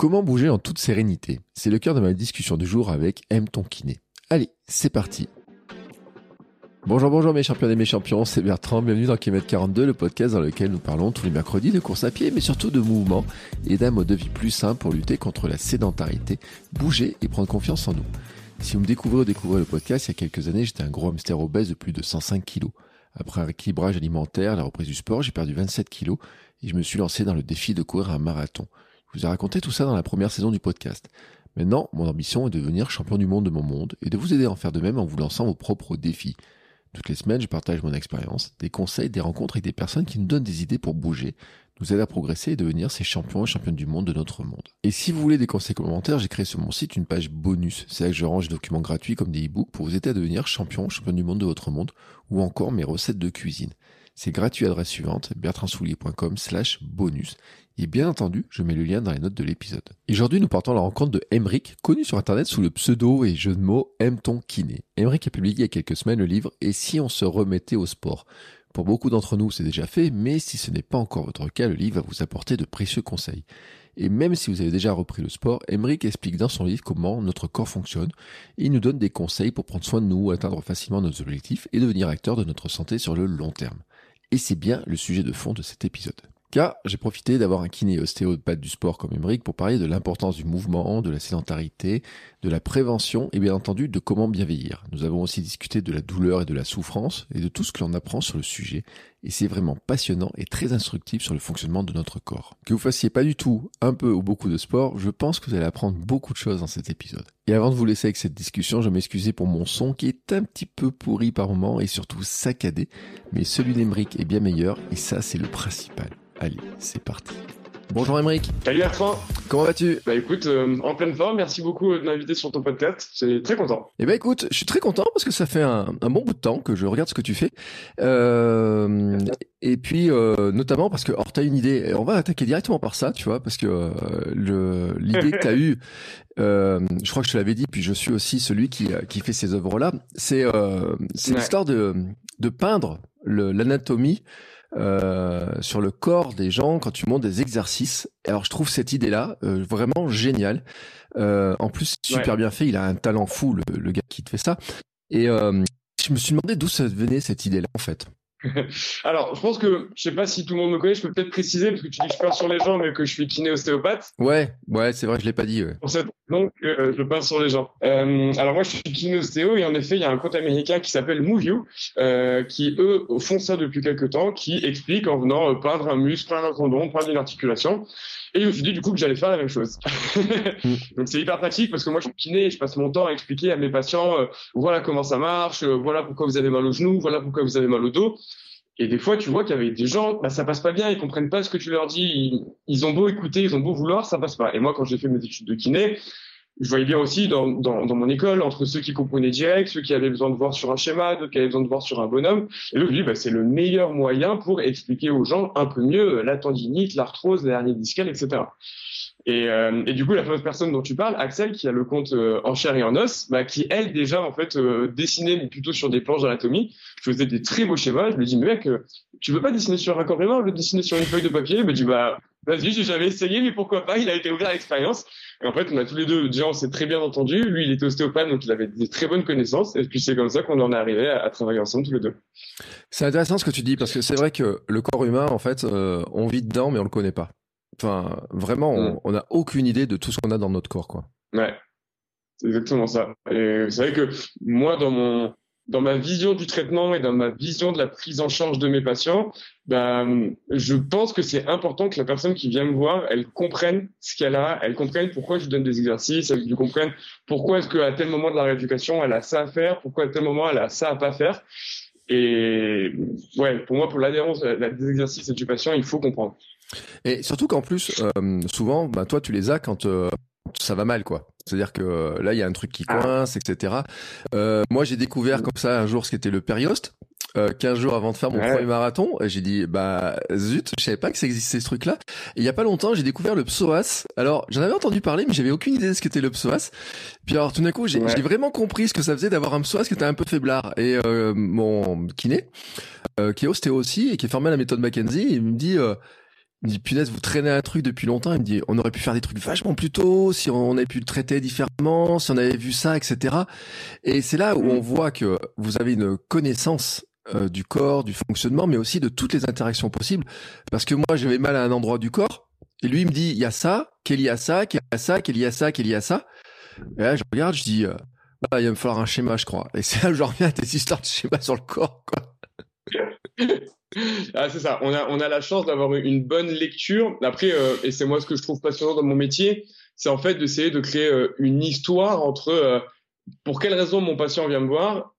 Comment bouger en toute sérénité? C'est le cœur de ma discussion du jour avec M. Ton Kiné. Allez, c'est parti Bonjour, bonjour mes champions et mes champions, c'est Bertrand, bienvenue dans Kilomètre 42, le podcast dans lequel nous parlons tous les mercredis de course à pied, mais surtout de mouvement et d'un mode de vie plus sain pour lutter contre la sédentarité, bouger et prendre confiance en nous. Si vous me découvrez ou découvrez le podcast, il y a quelques années, j'étais un gros hamster obèse de plus de 105 kilos. Après un rééquilibrage alimentaire, la reprise du sport, j'ai perdu 27 kilos et je me suis lancé dans le défi de courir un marathon. Je vous ai raconté tout ça dans la première saison du podcast. Maintenant, mon ambition est de devenir champion du monde de mon monde et de vous aider à en faire de même en vous lançant vos propres défis. Toutes les semaines, je partage mon expérience, des conseils, des rencontres avec des personnes qui nous donnent des idées pour bouger, nous aider à progresser et devenir ces champions et championnes du monde de notre monde. Et si vous voulez des conseils complémentaires, j'ai créé sur mon site une page bonus. C'est là que je range des documents gratuits comme des e-books pour vous aider à devenir champion championne du monde de votre monde ou encore mes recettes de cuisine. C'est gratuit à l'adresse suivante, bertrandsoulier.com slash bonus. Et bien entendu, je mets le lien dans les notes de l'épisode. Et aujourd'hui, nous partons à la rencontre de Emric, connu sur internet sous le pseudo et jeu de mots M-ton kiné? Emric a publié il y a quelques semaines le livre Et si on se remettait au sport? Pour beaucoup d'entre nous, c'est déjà fait, mais si ce n'est pas encore votre cas, le livre va vous apporter de précieux conseils. Et même si vous avez déjà repris le sport, Emric explique dans son livre comment notre corps fonctionne il nous donne des conseils pour prendre soin de nous, atteindre facilement nos objectifs et devenir acteur de notre santé sur le long terme. Et c'est bien le sujet de fond de cet épisode. Car j'ai profité d'avoir un kiné ostéopathe du sport comme Emmerich pour parler de l'importance du mouvement, de la sédentarité, de la prévention et bien entendu de comment bien vieillir. Nous avons aussi discuté de la douleur et de la souffrance et de tout ce que l'on apprend sur le sujet. Et c'est vraiment passionnant et très instructif sur le fonctionnement de notre corps. Que vous fassiez pas du tout, un peu ou beaucoup de sport, je pense que vous allez apprendre beaucoup de choses dans cet épisode. Et avant de vous laisser avec cette discussion, je m'excusais pour mon son qui est un petit peu pourri par moment et surtout saccadé. Mais celui d'Emeric est bien meilleur et ça c'est le principal. Allez, c'est parti. Bonjour Emeric. Salut Bertrand. Comment vas-tu? Bah écoute, euh, en pleine forme, merci beaucoup de m'inviter sur ton podcast. C'est très content. Eh ben écoute, je suis très content parce que ça fait un, un, bon bout de temps que je regarde ce que tu fais. Euh, et puis euh, notamment parce que, alors t'as une idée, on va attaquer directement par ça, tu vois, parce que euh, le l'idée que t'as eue, euh, je crois que je te l'avais dit, puis je suis aussi celui qui qui fait ces œuvres-là. C'est c'est ouais. l'histoire de de peindre l'anatomie euh, sur le corps des gens quand tu montes des exercices. Alors je trouve cette idée-là euh, vraiment géniale. Euh, en plus, super ouais. bien fait. Il a un talent fou, le, le, gars qui te fait ça. Et je me suis demandé d'où ça venait cette idée-là en fait. Alors, je pense que, je sais pas si tout le monde me connaît, je peux peut-être préciser, parce que tu dis que je peins sur les gens, mais que je suis kiné ostéopathe. Ouais, ouais, c'est vrai, je l'ai pas dit. Ouais. Pour cette donc, euh, je peins sur les gens. Euh, alors moi, je suis kiné ostéo, et en effet, il y a un compte américain qui s'appelle MoveYou, euh, qui, eux, font ça depuis quelques temps, qui explique en venant peindre un muscle, peindre un tendon, peindre une articulation. Et je me suis dit du coup que j'allais faire la même chose. Donc c'est hyper pratique parce que moi je suis kiné et je passe mon temps à expliquer à mes patients euh, voilà comment ça marche, euh, voilà pourquoi vous avez mal au genou, voilà pourquoi vous avez mal au dos. Et des fois, tu vois qu'il y avait des gens, bah, ça passe pas bien, ils comprennent pas ce que tu leur dis, ils, ils ont beau écouter, ils ont beau vouloir, ça passe pas. Et moi, quand j'ai fait mes études de kiné, je voyais bien aussi dans, dans, dans, mon école, entre ceux qui comprenaient direct, ceux qui avaient besoin de voir sur un schéma, d'autres qui avaient besoin de voir sur un bonhomme. Et là, je dis, bah, c'est le meilleur moyen pour expliquer aux gens un peu mieux la tendinite, l'arthrose, la hernie discale, etc. Et, euh, et, du coup, la fameuse personne dont tu parles, Axel, qui a le compte euh, en chair et en os, bah, qui elle déjà en fait euh, dessinait plutôt sur des planches d'anatomie, faisait des très beaux schémas. Je lui dis mais mec, tu veux pas dessiner sur un corps humain, le dessiner sur une feuille de papier? Il me dit bah vas-y, j'ai jamais essayé, mais pourquoi pas Il a été ouvert à l'expérience. Et en fait, on a tous les deux, déjà, on s'est très bien entendu. Lui, il était ostéopathe, donc il avait des très bonnes connaissances. Et puis c'est comme ça qu'on en est arrivé à, à, travailler ensemble tous les deux. C'est intéressant ce que tu dis parce que c'est vrai que le corps humain, en fait, on vit dedans, mais on le connaît pas. Enfin, vraiment, mm. on n'a aucune idée de tout ce qu'on a dans notre corps, quoi. Ouais, c'est exactement ça. Et c'est vrai que moi, dans mon, dans ma vision du traitement et dans ma vision de la prise en charge de mes patients, ben, je pense que c'est important que la personne qui vient me voir, elle comprenne ce qu'elle a, elle comprenne pourquoi je lui donne des exercices, elle comprenne pourquoi est-ce qu'à tel moment de la rééducation, elle a ça à faire, pourquoi à tel moment, elle a ça à pas faire. Et ouais, pour moi, pour l'adhérence des exercices et du patient, il faut comprendre. Et surtout qu'en plus, euh, souvent, bah, toi, tu les as quand euh, ça va mal, quoi. C'est-à-dire que euh, là, il y a un truc qui ah. coince, etc. Euh, moi, j'ai découvert comme ça un jour ce qu'était le périoste. Euh, 15 jours avant de faire mon premier marathon, j'ai dit bah zut, je savais pas que ça existait ce truc-là. Et il y a pas longtemps, j'ai découvert le psoas. Alors j'en avais entendu parler, mais j'avais aucune idée de ce qu'était le psoas. Puis alors tout d'un coup, j'ai vraiment compris ce que ça faisait d'avoir un psoas qui était un peu faiblard. Et euh, mon kiné, euh, qui est ostéo aussi et qui est formé à la méthode McKenzie, il me dit il me dit, punaise, vous traînez un truc depuis longtemps. Il me dit, on aurait pu faire des trucs vachement plus tôt, si on avait pu le traiter différemment, si on avait vu ça, etc. Et c'est là où on voit que vous avez une connaissance euh, du corps, du fonctionnement, mais aussi de toutes les interactions possibles. Parce que moi, j'avais mal à un endroit du corps, et lui, il me dit, il y a ça, qu'il y a ça, qu'il y a ça, qu'il y a ça, qu'il y a ça. Et là, je regarde, je dis, euh, bah, il va me falloir un schéma, je crois. Et c'est là où je reviens à tes histoires de schéma sur le corps, quoi. ah, c'est ça. On a, on a la chance d'avoir une bonne lecture. Après, euh, et c'est moi ce que je trouve passionnant dans mon métier, c'est en fait d'essayer de créer euh, une histoire entre euh, pour quelle raison mon patient vient me voir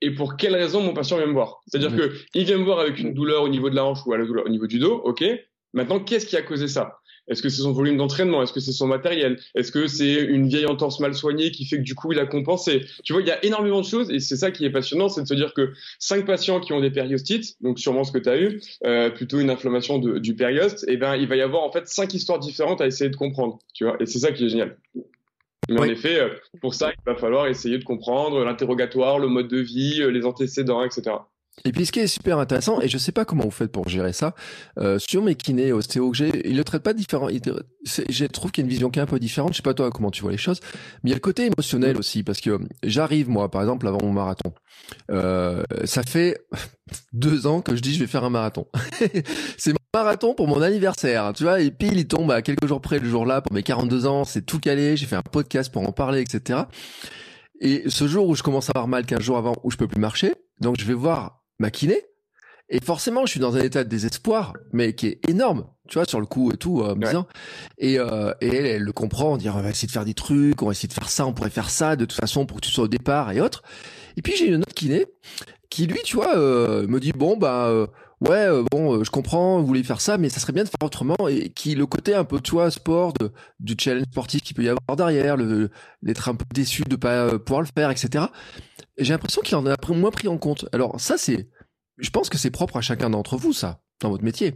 et pour quelle raison mon patient vient me voir. C'est-à-dire mmh. que il vient me voir avec une douleur au niveau de la hanche ou à la douleur au niveau du dos, ok. Maintenant, qu'est-ce qui a causé ça? Est-ce que c'est son volume d'entraînement? Est-ce que c'est son matériel? Est-ce que c'est une vieille entorse mal soignée qui fait que du coup il a compensé? Tu vois, il y a énormément de choses et c'est ça qui est passionnant, c'est de se dire que cinq patients qui ont des périostites, donc sûrement ce que tu as eu, euh, plutôt une inflammation du périoste, et eh ben il va y avoir en fait cinq histoires différentes à essayer de comprendre. Tu vois, et c'est ça qui est génial. Mais en effet, euh, pour ça, il va falloir essayer de comprendre l'interrogatoire, le mode de vie, euh, les antécédents, etc. Et puis ce qui est super intéressant, et je sais pas comment vous faites pour gérer ça, euh, sur mes kinés ostéo que j'ai, ils le traitent pas différent. Je trouve qu'il y a une vision qui est un peu différente. Je sais pas toi comment tu vois les choses, mais il y a le côté émotionnel aussi, parce que j'arrive moi, par exemple, avant mon marathon. Euh, ça fait deux ans que je dis je vais faire un marathon. c'est mon marathon pour mon anniversaire, tu vois, et pile il tombe à quelques jours près le jour-là pour mes 42 ans, c'est tout calé, j'ai fait un podcast pour en parler, etc. Et ce jour où je commence à avoir mal 15 jours avant où je peux plus marcher, donc je vais voir ma kiné. Et forcément, je suis dans un état de désespoir, mais qui est énorme, tu vois, sur le coup et tout, euh, Et, euh, et elle, elle le comprend, dire on va essayer de faire des trucs, on va essayer de faire ça, on pourrait faire ça, de toute façon, pour que tu sois au départ et autres. Et puis j'ai une autre kiné qui, lui, tu vois, euh, me dit bon bah euh, ouais, euh, bon, je comprends, vous voulez faire ça, mais ça serait bien de faire autrement. Et qui le côté un peu, tu vois, sport, de, du challenge sportif qu'il peut y avoir derrière, le d'être un peu déçu de pas pouvoir le faire, etc j'ai l'impression qu'il en a moins pris en compte. Alors ça, c'est, je pense que c'est propre à chacun d'entre vous, ça, dans votre métier.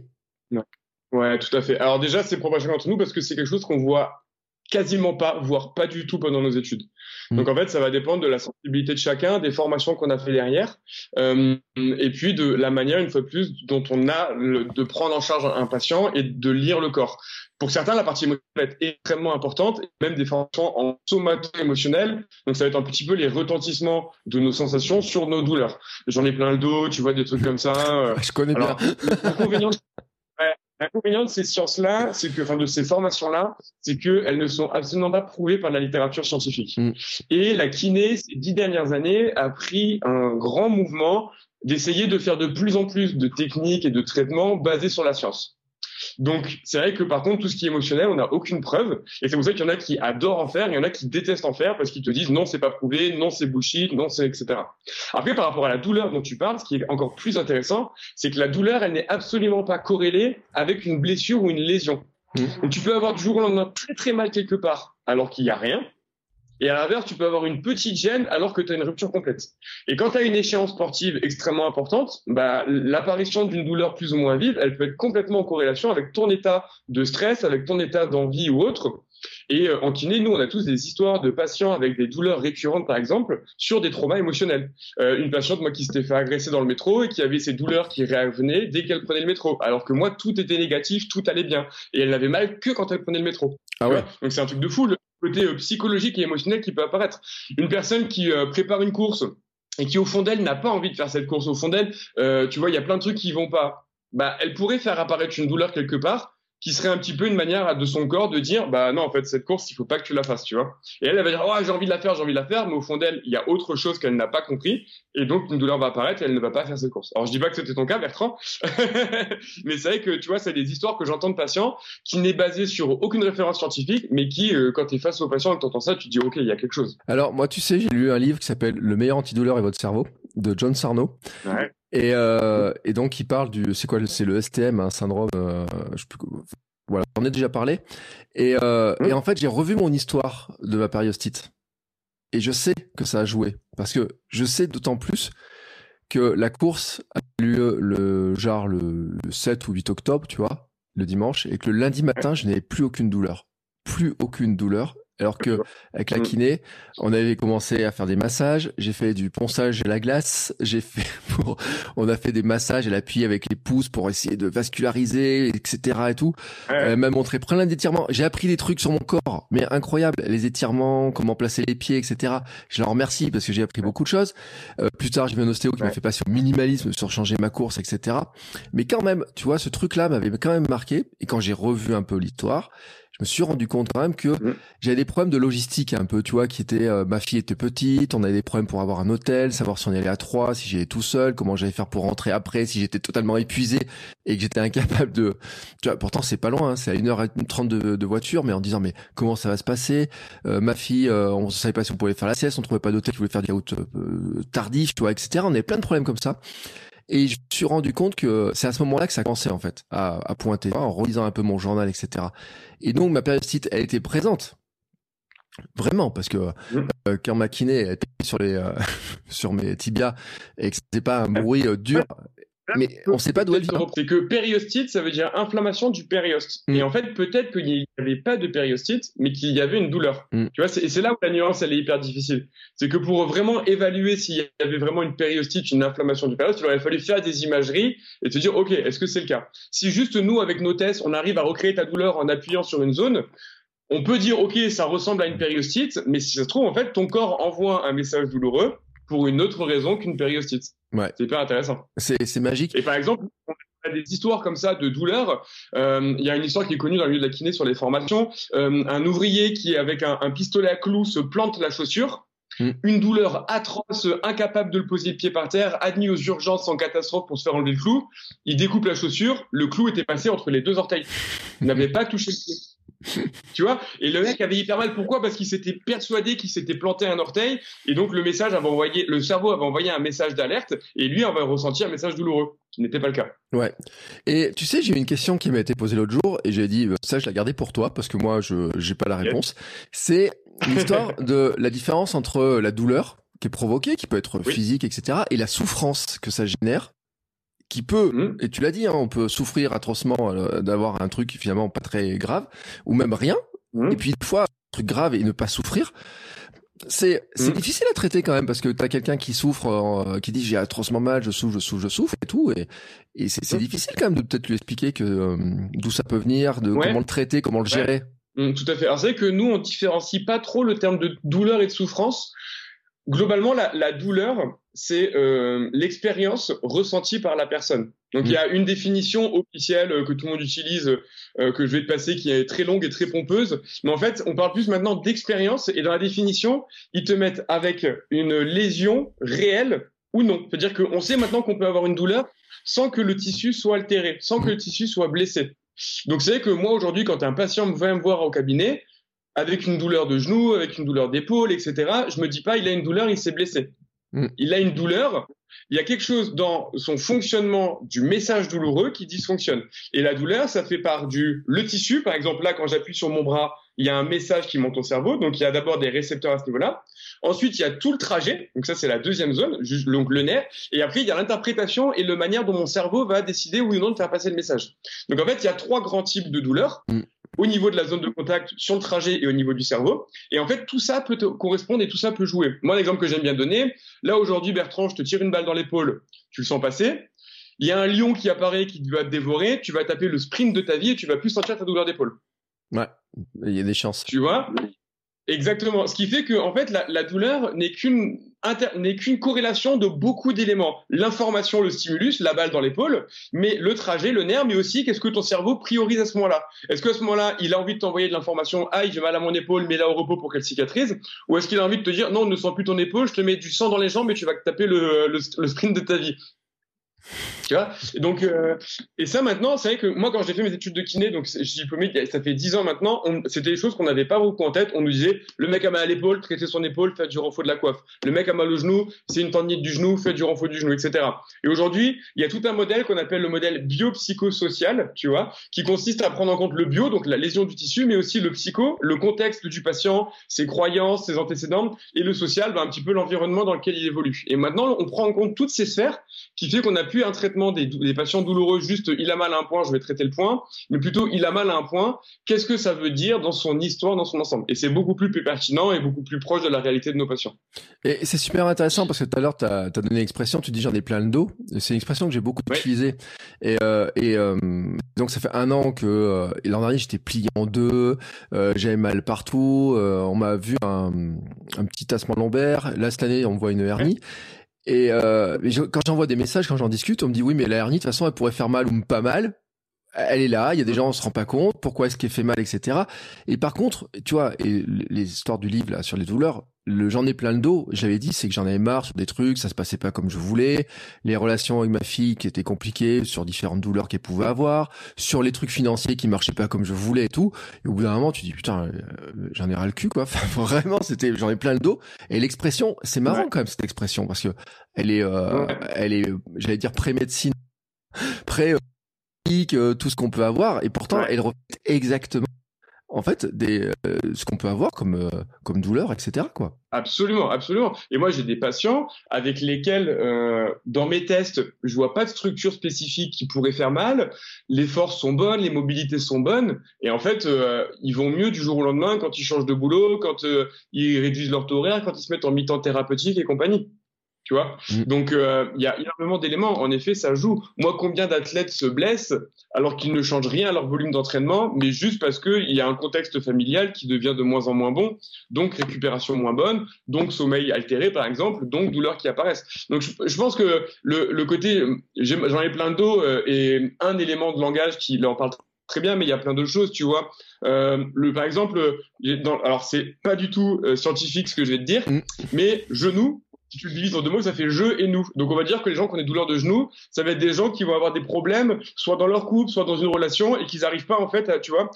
Ouais, tout à fait. Alors déjà, c'est propre à chacun d'entre nous parce que c'est quelque chose qu'on voit quasiment pas, voire pas du tout pendant nos études. Mmh. Donc en fait, ça va dépendre de la sensibilité de chacun, des formations qu'on a fait derrière, euh, et puis de la manière, une fois de plus, dont on a de prendre en charge un patient et de lire le corps. Pour certains, la partie émotionnelle est extrêmement importante, même des formations en somato-émotionnel. Donc, ça va être un petit peu les retentissements de nos sensations sur nos douleurs. J'en ai plein le dos, tu vois, des trucs comme ça. Euh. Je connais bien. L'inconvénient de ces sciences-là, c'est que, enfin, de ces formations-là, c'est qu'elles ne sont absolument pas prouvées par la littérature scientifique. Mm. Et la kiné, ces dix dernières années, a pris un grand mouvement d'essayer de faire de plus en plus de techniques et de traitements basés sur la science. Donc, c'est vrai que par contre, tout ce qui est émotionnel, on n'a aucune preuve. Et c'est pour ça qu'il y en a qui adorent en faire, il y en a qui détestent en faire parce qu'ils te disent non, c'est pas prouvé, non, c'est bullshit, non, c'est etc. Après, par rapport à la douleur dont tu parles, ce qui est encore plus intéressant, c'est que la douleur, elle n'est absolument pas corrélée avec une blessure ou une lésion. Mmh. Donc, tu peux avoir du jour au lendemain très très mal quelque part alors qu'il n'y a rien. Et à l'inverse, tu peux avoir une petite gêne alors que tu as une rupture complète. Et quand tu as une échéance sportive extrêmement importante, bah, l'apparition d'une douleur plus ou moins vive, elle peut être complètement en corrélation avec ton état de stress, avec ton état d'envie ou autre. Et euh, en kiné, nous, on a tous des histoires de patients avec des douleurs récurrentes, par exemple, sur des traumas émotionnels. Euh, une patiente, moi, qui s'était fait agresser dans le métro et qui avait ses douleurs qui révenaient dès qu'elle prenait le métro. Alors que moi, tout était négatif, tout allait bien. Et elle n'avait mal que quand elle prenait le métro. Ah ouais. Donc c'est un truc de fou côté euh, psychologique et émotionnel qui peut apparaître. Une personne qui euh, prépare une course et qui au fond d'elle n'a pas envie de faire cette course au fond d'elle, euh, tu vois, il y a plein de trucs qui vont pas. Bah, elle pourrait faire apparaître une douleur quelque part, qui serait un petit peu une manière de son corps de dire bah non en fait cette course il faut pas que tu la fasses tu vois et elle, elle va dire oh j'ai envie de la faire j'ai envie de la faire mais au fond d'elle il y a autre chose qu'elle n'a pas compris et donc une douleur va apparaître et elle ne va pas faire cette course alors je dis pas que c'était ton cas Bertrand mais c'est vrai que tu vois c'est des histoires que j'entends de patients qui n'est basé sur aucune référence scientifique mais qui euh, quand tu es face au patient et que entends ça tu dis ok il y a quelque chose alors moi tu sais j'ai lu un livre qui s'appelle le meilleur antidouleur est votre cerveau de John Sarno. Ouais. Et, euh, et donc il parle du, c'est quoi, c'est le STM, un syndrome, euh, je plus, voilà, on en a déjà parlé. Et, euh, Mmh. et en fait, j'ai revu mon histoire de ma périostite. Et je sais que ça a joué. Parce que je sais d'autant plus que la course a eu lieu le, genre le 7 ou 8 octobre, tu vois, le dimanche, et que le lundi matin, je n'avais plus aucune douleur. Plus aucune douleur. Alors que avec la Mm. kiné, on avait commencé à faire des massages. J'ai fait du ponçage à la glace. J'ai fait, pour- on a fait des massages à l'appui avec les pouces pour essayer de vasculariser, etc. et tout. Ouais. Elle m'a montré plein d'étirements. J'ai appris des trucs sur mon corps, mais incroyable. Les étirements, comment placer les pieds, etc. Je leur remercie parce que j'ai appris beaucoup de choses. Euh, plus tard, j'ai vu un ostéo qui m'a fait passer au minimalisme sur changer ma course, etc. Mais quand même, tu vois, ce truc-là m'avait quand même marqué. Et quand j'ai revu un peu l'histoire, je me suis rendu compte quand même que Mm. j'avais des problèmes de logistique un peu, tu vois, qui étaient, euh, ma fille était petite, on avait des problèmes pour avoir un hôtel, savoir si on y allait à trois, si j'allais tout seul, comment j'allais faire pour rentrer après, si j'étais totalement épuisé et que j'étais incapable de, tu vois, pourtant c'est pas loin, hein, c'est à 1h30 de, de voiture, mais en disant, mais comment ça va se passer? Euh, ma fille, euh, on savait pas si on pouvait faire la sieste, on trouvait pas d'hôtel qui voulait faire des routes euh, tardives, tu vois, etc. On avait plein de problèmes comme ça. Et je me suis rendu compte que c'est à ce moment-là que ça commençait en fait à, à pointer, en relisant un peu mon journal, etc. Et donc ma périostite, elle était présente, vraiment, parce que Mm. euh, quand ma kiné était sur les euh, sur mes tibias et que c'était pas un bruit euh, dur, mais on sait pas d'où elle vient. C'est que périostite, ça veut dire inflammation du périoste. Mm. Et en fait, peut-être qu'il n'y avait pas de périostite, mais qu'il y avait une douleur. Mm. Tu vois, c'est et c'est là où la nuance, elle est hyper difficile. C'est que pour vraiment évaluer s'il y avait vraiment une périostite, une inflammation du périoste, il aurait fallu faire des imageries et te dire, OK, est-ce que c'est le cas? Si juste nous, avec nos tests, on arrive à recréer ta douleur en appuyant sur une zone, on peut dire, OK, ça ressemble à une périostite, mais si ça se trouve, en fait, ton corps envoie un message douloureux pour une autre raison qu'une périostite. Ouais. C'est hyper intéressant. C'est c'est magique. Et par exemple, on a des histoires comme ça de douleur. Euh, Il y a une histoire qui est connue dans le milieu de la kiné sur les formations. Euh, un ouvrier qui, avec un, un pistolet à clous, se plante la chaussure. Mm. Une douleur atroce, incapable de le poser le pied par terre, admis aux urgences en catastrophe pour se faire enlever le clou. Il découpe la chaussure, le clou était passé entre les deux orteils. Il n'avait pas touché le pied. tu vois Et le mec avait hyper mal. Pourquoi? Parce qu'il s'était persuadé qu'il s'était planté un orteil, et donc le message avait envoyé, le cerveau avait envoyé un message d'alerte, et lui avait ressenti un message douloureux, qui n'était pas le cas. Ouais. Et tu sais, j'ai eu une question qui m'a été posée l'autre jour et j'ai dit euh, ça je la gardais pour toi parce que moi je j'ai pas la réponse. C'est l'histoire de la différence entre la douleur qui est provoquée, qui peut être Oui. physique, etc., et la souffrance que ça génère, qui peut, Mhm. et tu l'as dit, hein, on peut souffrir atrocement euh, d'avoir un truc finalement pas très grave, ou même rien, Mhm. et puis une fois un truc grave et ne pas souffrir. C'est Mhm. difficile à traiter quand même parce que t'as quelqu'un qui souffre, euh, qui dit j'ai atrocement mal, je souffre, je souffre, je souffre et tout, et, et c'est Mhm. difficile quand même de peut-être lui expliquer que euh, d'où ça peut venir, de Ouais. comment le traiter, comment le Ouais. gérer. Tout à fait. Alors c'est vrai que nous, on différencie pas trop le terme de douleur et de souffrance. Globalement, la, la douleur, c'est euh, l'expérience ressentie par la personne. Donc il y a une définition officielle euh, que tout le monde utilise, euh, que je vais te passer, qui est très longue et très pompeuse. Mais en fait, on parle plus maintenant d'expérience. Et dans la définition, ils te mettent avec une lésion réelle ou non. C'est-à-dire qu'on sait maintenant qu'on peut avoir une douleur sans que le tissu soit altéré, sans que le tissu soit blessé. Donc c'est vrai que moi aujourd'hui, quand un patient vient me voir au cabinet, avec une douleur de genou, avec une douleur d'épaule, etc., je me dis pas il a une douleur, il s'est blessé. Mm. Il a une douleur, il y a quelque chose dans son fonctionnement du message douloureux qui dysfonctionne. Et la douleur, ça fait part du le tissu, par exemple là quand j'appuie sur mon bras, il y a un message qui monte au cerveau, donc il y a d'abord des récepteurs à ce niveau-là. Ensuite, il y a tout le trajet, donc ça c'est la deuxième zone, juste donc le nerf. Et après, il y a l'interprétation et la manière dont mon cerveau va décider oui ou non de faire passer le message. Donc en fait, il y a trois grands types de douleurs. Mm. Au niveau de la zone de contact, sur le trajet et au niveau du cerveau. Et en fait, tout ça peut te correspondre et tout ça peut jouer. Moi, l'exemple que j'aime bien donner, là aujourd'hui, Bertrand, je te tire une balle dans l'épaule, tu le sens passer. Il y a un lion qui apparaît, qui va te dévorer, tu vas taper le sprint de ta vie et tu vas plus sentir ta douleur d'épaule. Ouais, il y a des chances. Tu vois? Exactement. Ce qui fait que, en fait, la, douleur n'est qu'une n'est qu'une corrélation de beaucoup d'éléments. L'information, le stimulus, la balle dans l'épaule, mais le trajet, le nerf, mais aussi qu'est-ce que ton cerveau priorise à ce moment-là? Est-ce qu'à ce moment-là, il a envie de t'envoyer de l'information, aïe, j'ai mal à mon épaule, mets-la au repos pour qu'elle cicatrise, ou est-ce qu'il a envie de te dire, non, ne sens plus ton épaule, je te mets du sang dans les jambes et tu vas taper le, le, le sprint de ta vie. Tu vois? Et donc, euh, et ça maintenant, c'est vrai que moi, quand j'ai fait mes études de kiné, donc je suis diplômé, ça fait 10 ans maintenant, c'était des choses qu'on n'avait pas beaucoup en tête. On nous disait, le mec a mal à l'épaule, traiter son épaule, faire du renfort de la coiffe. Le mec a mal au genou, c'est une tendinite du genou, fait du renfort du genou, etc. Et aujourd'hui, il y a tout un modèle qu'on appelle le modèle biopsychosocial, tu vois, qui consiste à prendre en compte le bio, donc la lésion du tissu, mais aussi le psycho, le contexte du patient, ses croyances, ses antécédents, et le social, ben, un petit peu l'environnement dans lequel il évolue. Et maintenant, on prend en compte toutes ces sphères qui fait qu'on a plus un traitement des, des, patients douloureux juste il a mal à un point, je vais traiter le point, mais plutôt il a mal à un point, qu'est-ce que ça veut dire dans son histoire, dans son ensemble? Et c'est beaucoup plus, pertinent et beaucoup plus proche de la réalité de nos patients. Et c'est super intéressant parce que tout à l'heure, tu as, donné l'expression, tu dis j'en ai plein le dos. C'est une expression que j'ai beaucoup utilisée. Et, euh, et euh, donc ça fait un an que euh, l'an dernier j'étais plié en deux, j'avais mal partout, on m'a vu un, un petit tassement lombaire. Là cette année on voit une hernie. Et euh, quand j'envoie des messages, quand j'en discute, on me dit oui, mais la hernie de toute façon, elle pourrait faire mal ou pas mal. Elle est là, il y a des gens, on se rend pas compte. Pourquoi est-ce qu'elle fait mal, etc. Et par contre, tu vois, et les histoires du livre là sur les douleurs, le j'en ai plein le dos. J'avais dit, c'est que j'en avais marre sur des trucs, ça se passait pas comme je voulais. Les relations avec ma fille qui étaient compliquées sur différentes douleurs qu'elle pouvait avoir, sur les trucs financiers qui marchaient pas comme je voulais et tout. Et au bout d'un moment, tu dis putain, euh, j'en ai ras le cul quoi. Enfin, vraiment, c'était, j'en ai plein le dos. Et l'expression, c'est marrant quand même cette expression parce que elle est, euh, elle est, j'allais dire pré-médecine, pré euh, tout ce qu'on peut avoir, et pourtant elle reflète exactement en fait des euh, ce qu'on peut avoir comme euh, comme douleur etc quoi. Absolument absolument. Et moi j'ai des patients avec lesquels euh, dans mes tests je vois pas de structure spécifique qui pourrait faire mal. Les forces sont bonnes les mobilités sont bonnes. Et en fait ils vont mieux du jour au lendemain quand ils changent de boulot quand ils réduisent leur taux horaire quand ils se mettent en mi-temps thérapeutique et compagnie tu vois. Mm. Donc euh, il y a énormément d'éléments. En effet, ça joue. Moi, combien d'athlètes se blessent alors qu'ils ne changent rien à leur volume d'entraînement, mais juste parce qu'il y a un contexte familial qui devient de moins en moins bon, donc récupération moins bonne, donc sommeil altéré par exemple, donc douleurs qui apparaissent. Donc je, pense que le, le côté, j'en ai plein d'eau euh, et un élément de langage qui en parle très bien, mais il y a plein d'autres choses, tu vois. Euh, le, par exemple, dans, alors c'est pas du tout euh, scientifique ce que je vais te dire, mm. mais genou, si tu le divises en deux mots, ça fait je et nous. Donc on va dire que les gens qui ont des douleurs de genoux, ça va être des gens qui vont avoir des problèmes, soit dans leur couple, soit dans une relation, et qu'ils n'arrivent pas en fait, à, tu vois.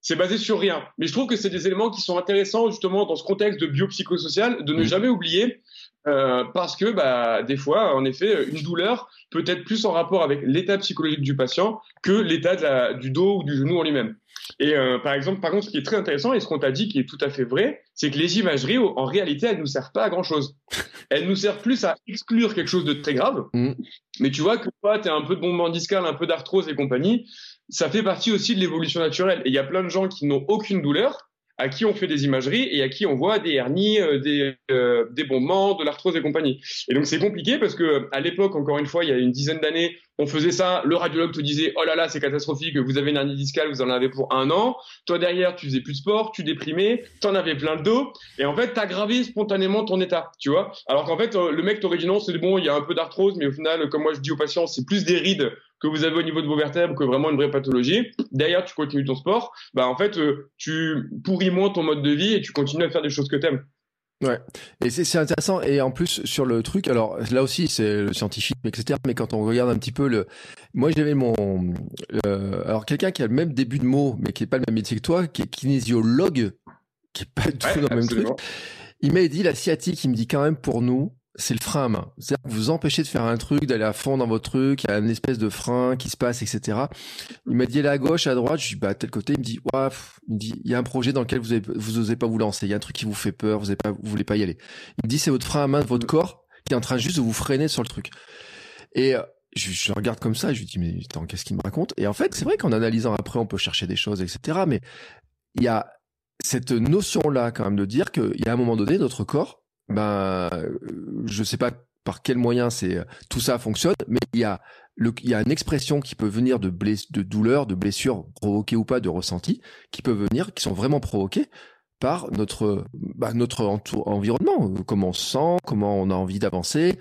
C'est basé sur rien. Mais je trouve que c'est des éléments qui sont intéressants justement dans ce contexte de biopsychosocial, de ne jamais oublier, euh, parce que bah, des fois, en effet, une douleur peut être plus en rapport avec l'état psychologique du patient que l'état du dos ou du genou en lui-même. Et euh, par exemple, par contre, ce qui est très intéressant et ce qu'on t'a dit qui est tout à fait vrai, c'est que les imageries, en réalité, elles nous servent pas à grand chose. Elles nous servent plus à exclure quelque chose de très grave. Mm. Mais tu vois que toi, tu as un peu de bombement discal, un peu d'arthrose et compagnie. Ça fait partie aussi de l'évolution naturelle. Et il y a plein de gens qui n'ont aucune douleur, à qui on fait des imageries et à qui on voit des hernies, euh, des, euh, des bombements, de l'arthrose et compagnie. Et donc c'est compliqué parce que à l'époque, encore une fois, il y a une dizaine d'années, on faisait ça, le radiologue te disait oh là là c'est catastrophique, vous avez une hernie discale, vous en avez pour un an. Toi derrière, tu faisais plus de sport, tu déprimais, t'en avais plein le dos, et en fait t'aggraves spontanément ton état, tu vois. Alors qu'en fait euh, le mec t'aurait dit non c'est bon, il y a un peu d'arthrose, mais au final, comme moi je dis aux patients, c'est plus des rides que vous avez au niveau de vos vertèbres que vraiment une vraie pathologie. Derrière, tu continues ton sport, bah en fait, euh, tu pourris moins ton mode de vie et tu continues à faire des choses que t'aimes. Ouais, et c'est intéressant. Et en plus sur le truc, alors là aussi c'est le scientifique, etc. Mais quand on regarde un petit peu le, moi j'avais mon, euh, alors quelqu'un qui a le même début de mot, mais qui est pas le même métier que toi, qui est kinésiologue, qui est pas du tout dans le même truc. Il m'a dit la sciatique, il me dit quand même pour nous, c'est le frein à main. C'est-à-dire que vous empêchez de faire un truc, d'aller à fond dans votre truc, il y a une espèce de frein qui se passe, etc. Il m'a dit, là à gauche, à droite, je dis, bah, tel côté, il me dit, ouais, il me dit, il y a un projet dans lequel vous avez, vous osez pas vous lancer, il y a un truc qui vous fait peur, vous avez pas, vous voulez pas y aller. Il me dit, c'est votre frein à main de votre corps qui est en train juste de vous freiner sur le truc. Et, euh, je, je regarde comme ça, je lui dis, mais attends, qu'est-ce qu'il me raconte? Et en fait, c'est vrai qu'en analysant après, on peut chercher des choses, etc. Mais il y a cette notion-là, quand même, de dire qu'il y a un moment donné, notre corps, ben, je sais pas par quel moyen c'est tout ça fonctionne, mais il y a il y a une expression qui peut venir de bless, de douleur, de blessure provoquée ou pas, de ressenti, qui peut venir, qui sont vraiment provoquées par notre bah, notre environnement, comment on se sent, comment on a envie d'avancer,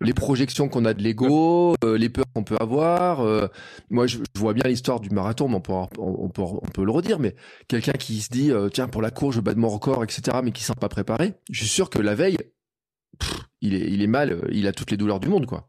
les projections qu'on a de l'ego, euh, les peurs qu'on peut avoir. Euh, moi, je, vois bien l'histoire du marathon, mais on peut, on, peut, on peut le redire. Mais quelqu'un qui se dit, euh, tiens, pour la course, je bats de mon record, etc., mais qui ne sent pas préparé, je suis sûr que la veille, il, est, il est mal, il a toutes les douleurs du monde, quoi.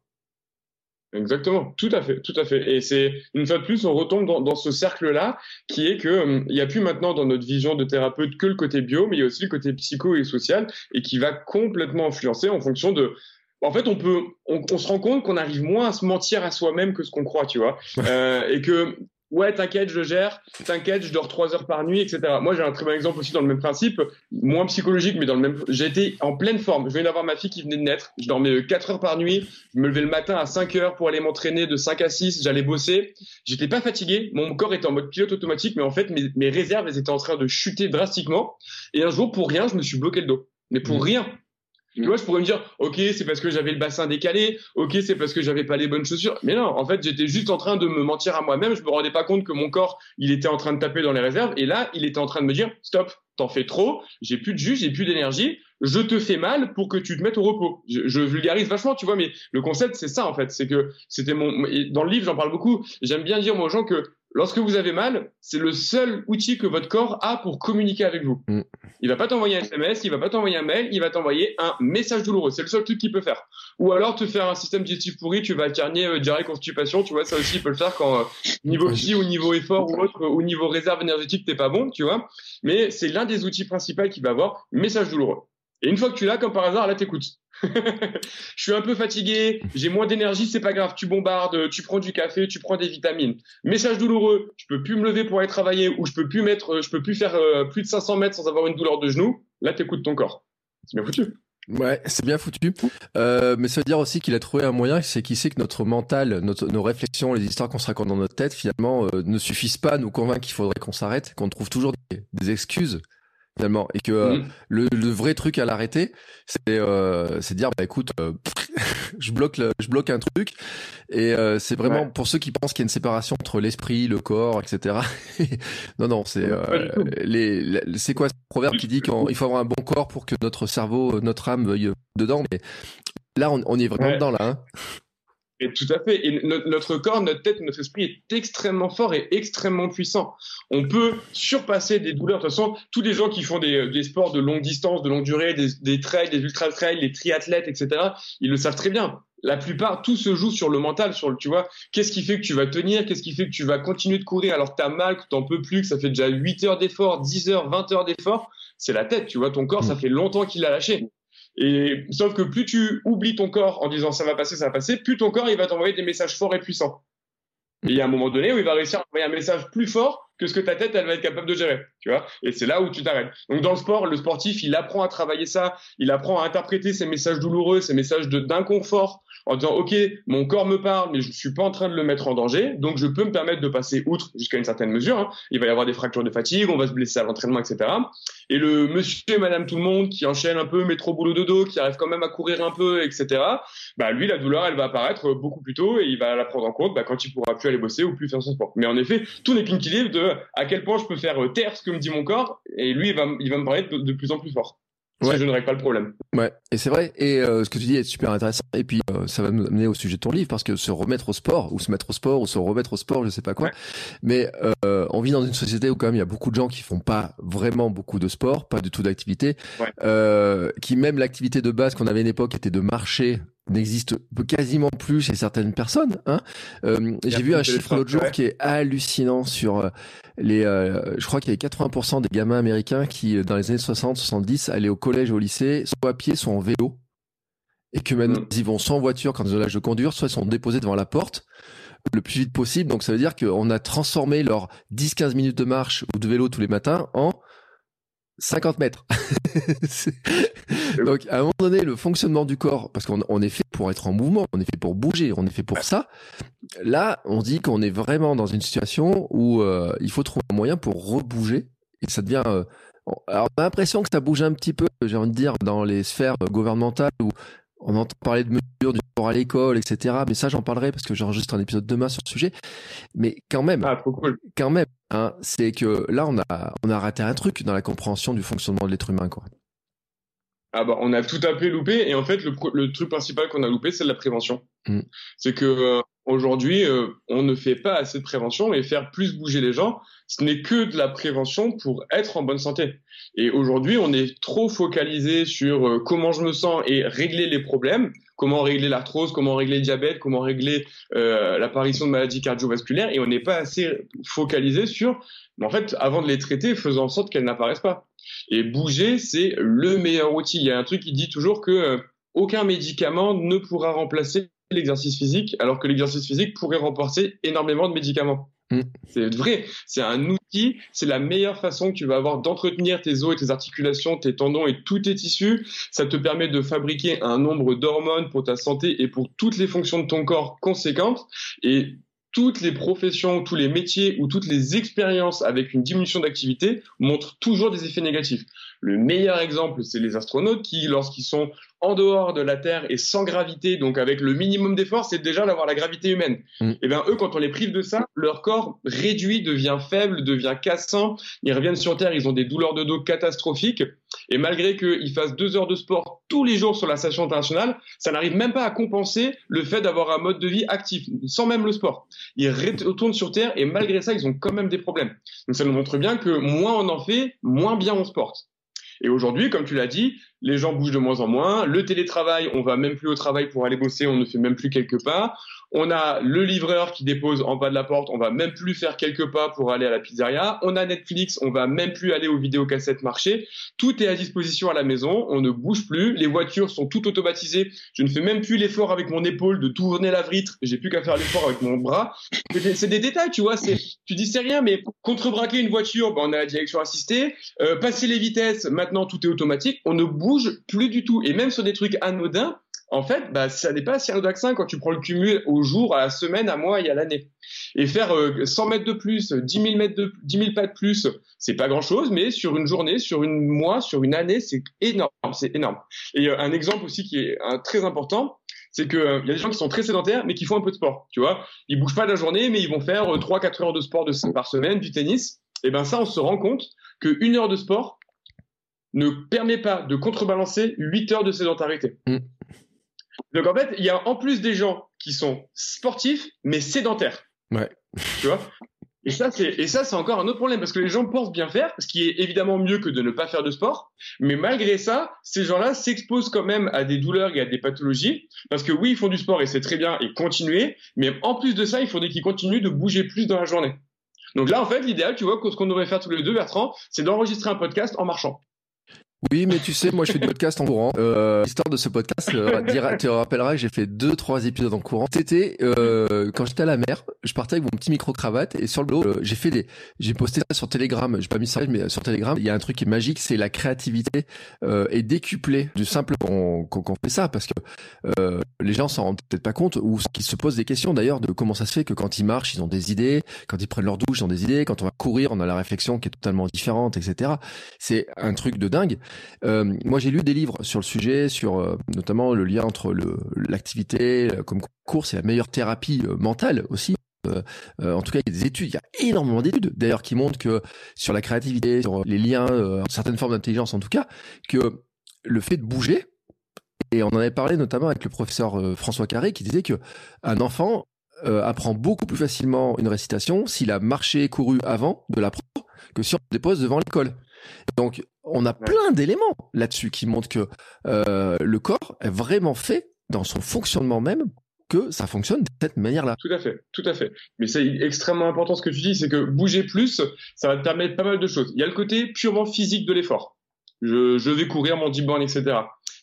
Exactement, tout à fait, tout à fait. Et c'est une fois de plus, on retombe dans, dans ce cercle-là, qui est que euh, il y a plus maintenant dans notre vision de thérapeute que le côté bio, mais il y a aussi le côté psycho et social, et qui va complètement influencer en fonction de en fait, on peut, on, on se rend compte qu'on arrive moins à se mentir à soi-même que ce qu'on croit, tu vois, euh, et que ouais, t'inquiète, je gère, t'inquiète, je dors trois heures par nuit, etc. Moi, j'ai un très bon exemple aussi dans le même principe, moins psychologique, mais dans le même. J'étais en pleine forme. Je venais d'avoir ma fille qui venait de naître. Je dormais quatre heures par nuit. Je me levais le matin à 5 heures pour aller m'entraîner de 5 à 6. J'allais bosser. J'étais pas fatigué. Mon corps était en mode pilote automatique, mais en fait, mes, mes réserves, elles étaient en train de chuter drastiquement. Et un jour, pour rien, je me suis bloqué le dos. Mais pour Mmh. rien. Tu vois, je pourrais me dire, ok, c'est parce que j'avais le bassin décalé, ok, c'est parce que j'avais pas les bonnes chaussures. Mais non, en fait, j'étais juste en train de me mentir à moi-même. Je me rendais pas compte que mon corps, il était en train de taper dans les réserves. Et là, il était en train de me dire, stop, t'en fais trop, j'ai plus de jus, j'ai plus d'énergie, je te fais mal pour que tu te mettes au repos. Je, je vulgarise vachement, tu vois, mais le concept, c'est ça, en fait. C'est que c'était mon, dans le livre, j'en parle beaucoup. J'aime bien dire, moi, aux gens que lorsque vous avez mal, c'est le seul outil que votre corps a pour communiquer avec vous. Mm. Il va pas t'envoyer un SMS, il va pas t'envoyer un mail, il va t'envoyer un message douloureux. C'est le seul truc qu'il peut faire. Ou alors te faire un système digestif pourri, tu vas alterner euh, diarrhée, constipation, tu vois, ça aussi il peut le faire quand euh, niveau psy ou niveau effort ou autre, ou niveau réserve énergétique t'es pas bon, tu vois. Mais c'est l'un des outils principaux qu'il va avoir, message douloureux. Et une fois que tu l'as, comme par hasard, là t'écoutes. je suis un peu fatigué, j'ai moins d'énergie, c'est pas grave, tu bombardes, tu prends du café, tu prends des vitamines. Message douloureux, je peux plus me lever pour aller travailler ou je peux plus mettre, euh, je peux plus faire euh, plus de 500 mètres sans avoir une douleur de genou. Là, t'écoutes ton corps. C'est bien foutu. Ouais, c'est bien foutu. Euh, mais ça veut dire aussi qu'il a trouvé un moyen, c'est qu'il sait que notre mental, nos réflexions, les histoires qu'on se raconte dans notre tête, finalement, ne suffisent pas à nous convaincre qu'il faudrait qu'on s'arrête, qu'on trouve toujours des excuses finalement, et que euh, Mhm. le, le vrai truc à l'arrêter, c'est euh, c'est dire bah écoute, euh, je bloque le, je bloque un truc, et euh, c'est vraiment Ouais. pour ceux qui pensent qu'il y a une séparation entre l'esprit, le corps, etc. non non, c'est euh, les, les- c'est quoi ce proverbe qui dit qu'il faut avoir un bon corps pour que notre cerveau, notre âme veuille dedans, mais là on, on est vraiment Ouais. dedans là. Hein. Et tout à fait. Et no- notre corps, notre tête, notre esprit est extrêmement fort et extrêmement puissant. On peut surpasser des douleurs. De toute façon, tous les gens qui font des, des sports de longue distance, de longue durée, des, des trails, des ultra trails, les triathlètes, etc., ils le savent très bien. La plupart, tout se joue sur le mental, sur le, tu vois, qu'est-ce qui fait que tu vas tenir, qu'est-ce qui fait que tu vas continuer de courir alors que t'as mal, que t'en peux plus, que ça fait déjà 8 heures d'effort, 10 heures, 20 heures d'effort. C'est la tête, tu vois, ton corps, ça fait longtemps qu'il l'a lâché. Et sauf que plus tu oublies ton corps en disant ça va passer, ça va passer, plus ton corps il va t'envoyer des messages forts et puissants. Et il y a un moment donné où il va réussir à envoyer un message plus fort que ce que ta tête elle va être capable de gérer, tu vois. Et c'est là où tu t'arrêtes. Donc dans le sport, le sportif il apprend à travailler ça, il apprend à interpréter ces messages douloureux, ces messages de d'inconfort en disant ok mon corps me parle mais je suis pas en train de le mettre en danger donc je peux me permettre de passer outre jusqu'à une certaine mesure hein. il va y avoir des fractures de fatigue on va se blesser à l'entraînement etc et le monsieur et madame tout le monde qui enchaîne un peu métro boulot dodo qui arrive quand même à courir un peu etc bah lui la douleur elle va apparaître beaucoup plus tôt et il va la prendre en compte bah, quand il pourra plus aller bosser ou plus faire son sport mais en effet tout n'est qu'une livre de à quel point je peux faire taire ce que me dit mon corps et lui il va, il va me paraître de, de plus en plus fort si Ouais. je ne règle pas le problème Ouais, et c'est vrai. Et euh, ce que tu dis est super intéressant. Et puis euh, ça va nous amener au sujet de ton livre parce que se remettre au sport ou se mettre au sport ou se remettre au sport, je sais pas quoi. Ouais. Mais euh, on vit dans une société où quand même il y a beaucoup de gens qui font pas vraiment beaucoup de sport, pas du tout d'activité, Ouais. qui même l'activité de base qu'on avait à une époque était de marcher n'existe quasiment plus chez certaines personnes. Hein. Euh, J'ai vu un chiffre l'autre jour ouais. qui est hallucinant sur euh, les. euh, je crois qu'il y avait 80% des gamins américains qui, dans les années 60-70, allaient au collège, au lycée, soit à pied, soit en vélo, et que maintenant Mm. ils y vont sans voiture quand ils ont l'âge de conduire, soit ils sont déposés devant la porte le plus vite possible. Donc ça veut dire qu'on a transformé leurs 10-15 minutes de marche ou de vélo tous les matins en 50 mètres. Donc à un moment donné, le fonctionnement du corps, parce qu'on on est fait pour être en mouvement, on est fait pour bouger, on est fait pour ça. Là, on dit qu'on est vraiment dans une situation où euh, il faut trouver un moyen pour rebouger et ça devient. euh, on- alors on a l'impression que ça bouge un petit peu, j'ai envie de dire, dans les sphères gouvernementales où on entend parler de mesures du sport à l'école, etc. Mais ça, j'en parlerai parce que j'enregistre un épisode demain sur le sujet. Mais quand même, ah trop cool quand même, hein, c'est que là, on a, on a raté un truc dans la compréhension du fonctionnement de l'être humain, quoi. Ah bah on a tout à fait loupé et en fait le, truc principal qu'on a loupé c'est la prévention. Mm. C'est que euh, Aujourd'hui, euh, on ne fait pas assez de prévention et faire plus bouger les gens, ce n'est que de la prévention pour être en bonne santé. Et aujourd'hui, on est trop focalisé sur euh, comment je me sens et régler les problèmes, comment régler l'arthrose, comment régler le diabète, comment régler euh, l'apparition de maladies cardiovasculaires, et on n'est pas assez focalisé sur, en fait, avant de les traiter, faisant en sorte qu'elles n'apparaissent pas. Et bouger, c'est le meilleur outil. Il y a un truc qui dit toujours que aucun médicament ne pourra remplacer l'exercice physique, alors que l'exercice physique pourrait remporter énormément de médicaments. Mm. C'est vrai, c'est un outil, c'est la meilleure façon que tu vas avoir d'entretenir tes os et tes articulations, tes tendons et tous tes tissus. Ça te permet de fabriquer un nombre d'hormones pour ta santé et pour toutes les fonctions de ton corps conséquentes. Et toutes les professions, tous les métiers ou toutes les expériences avec une diminution d'activité montrent toujours des effets négatifs. Le meilleur exemple, c'est les astronautes qui, lorsqu'ils sont en dehors de la Terre et sans gravité, donc avec le minimum d'effort, c'est déjà d'avoir la gravité humaine. Mm. Et eh bien eux, quand on les prive de ça, leur corps réduit, devient faible, devient cassant. Ils reviennent sur Terre, ils ont des douleurs de dos catastrophiques. Et malgré qu'ils fassent deux heures de sport tous les jours sur la station internationale, ça n'arrive même pas à compenser le fait d'avoir un mode de vie actif, sans même le sport. Ils retournent sur Terre et malgré ça, ils ont quand même des problèmes. Donc ça nous montre bien que moins on en fait, moins bien on se porte. Et aujourd'hui, comme tu l'as dit, les gens bougent de moins en moins. Le télétravail, on va même plus au travail pour aller bosser, on ne fait même plus quelques pas. On a le livreur qui dépose en bas de la porte, on va même plus faire quelques pas pour aller à la pizzeria. On a Netflix, on va même plus aller aux vidéocassettes marché. Tout est à disposition à la maison, on ne bouge plus. Les voitures sont toutes automatisées. Je ne fais même plus l'effort avec mon épaule de tourner la vitre. J'ai plus qu'à faire l'effort avec mon bras. C'est des détails, tu vois. C'est, tu dis c'est rien, mais contrebraquer une voiture, ben, on a la direction assistée. Euh, passer les vitesses, maintenant tout est automatique. On ne bouge plus du tout. Et même sur des trucs anodins, en fait, bah, ça n'est pas si un vaccin quand tu prends le cumul au jour, à la semaine, à mois et à l'année. Et faire 100 euh, mètres de plus, 10 000 mètres de, 10 000 pas de plus, c'est pas grand chose, mais sur une journée, sur une mois, sur une année, c'est énorme, c'est énorme. Et euh, un exemple aussi qui est très important, c'est que il y a des gens qui sont très sédentaires, mais qui font un peu de sport, tu vois. Ils bougent pas la journée, mais ils vont faire 3-4 heures de sport de, par semaine, du tennis. Et ben ça, on se rend compte qu'une heure de sport ne permet pas de contrebalancer 8 heures de sédentarité. Mm. Donc en fait, il y a en plus des gens qui sont sportifs mais sédentaires. Ouais. Tu vois? Et ça, c'est, et ça, c'est encore un autre problème parce que les gens pensent bien faire, ce qui est évidemment mieux que de ne pas faire de sport. Mais malgré ça, ces gens-là s'exposent quand même à des douleurs et à des pathologies parce que oui, ils font du sport et c'est très bien et continuer. Mais en plus de ça, il faudrait qu'ils continuent de bouger plus dans la journée. Donc là, en fait, l'idéal, tu vois, ce qu'on devrait faire tous les deux, Bertrand, c'est d'enregistrer un podcast en marchant. Oui, mais tu sais, moi je fais du podcast en courant. Euh, L'histoire de ce podcast, euh, tu te rappelleras que j'ai fait deux, trois épisodes en courant. C'était euh, quand j'étais à la mer, je partais avec mon petit micro cravate et sur le dos, euh, j'ai fait des, j'ai posté ça sur Telegram. J'ai pas mis ça, mais sur Telegram, il y a un truc qui est magique, c'est la créativité euh, est décuplée du simple qu'on qu'on fait ça parce que euh, les gens s'en rendent peut-être pas compte ou qu'ils se posent des questions d'ailleurs de comment ça se fait que quand ils marchent, ils ont des idées, quand ils prennent leur douche, ils ont des idées, quand on va courir, on a la réflexion qui est totalement différente, etc. C'est un truc de dingue. Euh, moi, j'ai lu des livres sur le sujet, sur euh, notamment le lien entre l'activité euh, comme course et la meilleure thérapie mentale aussi. en tout cas, il y a des études, il y a énormément d'études d'ailleurs qui montrent que sur la créativité, sur les liens, certaines formes d'intelligence en tout cas, que le fait de bouger, et on en avait parlé notamment avec le professeur François Carré qui disait que un enfant apprend beaucoup plus facilement une récitation s'il a marché, couru avant de l'apprendre que si on le dépose devant l'école. Donc, on a plein d'éléments là-dessus qui montrent que euh, le corps est vraiment fait dans son fonctionnement même que ça fonctionne de cette manière-là. Tout à fait, tout à fait. Mais c'est extrêmement important ce que tu dis, c'est que bouger plus, ça va te permettre pas mal de choses. Il y a le côté purement physique de l'effort. Je, vais courir mon 10 bornes, etc.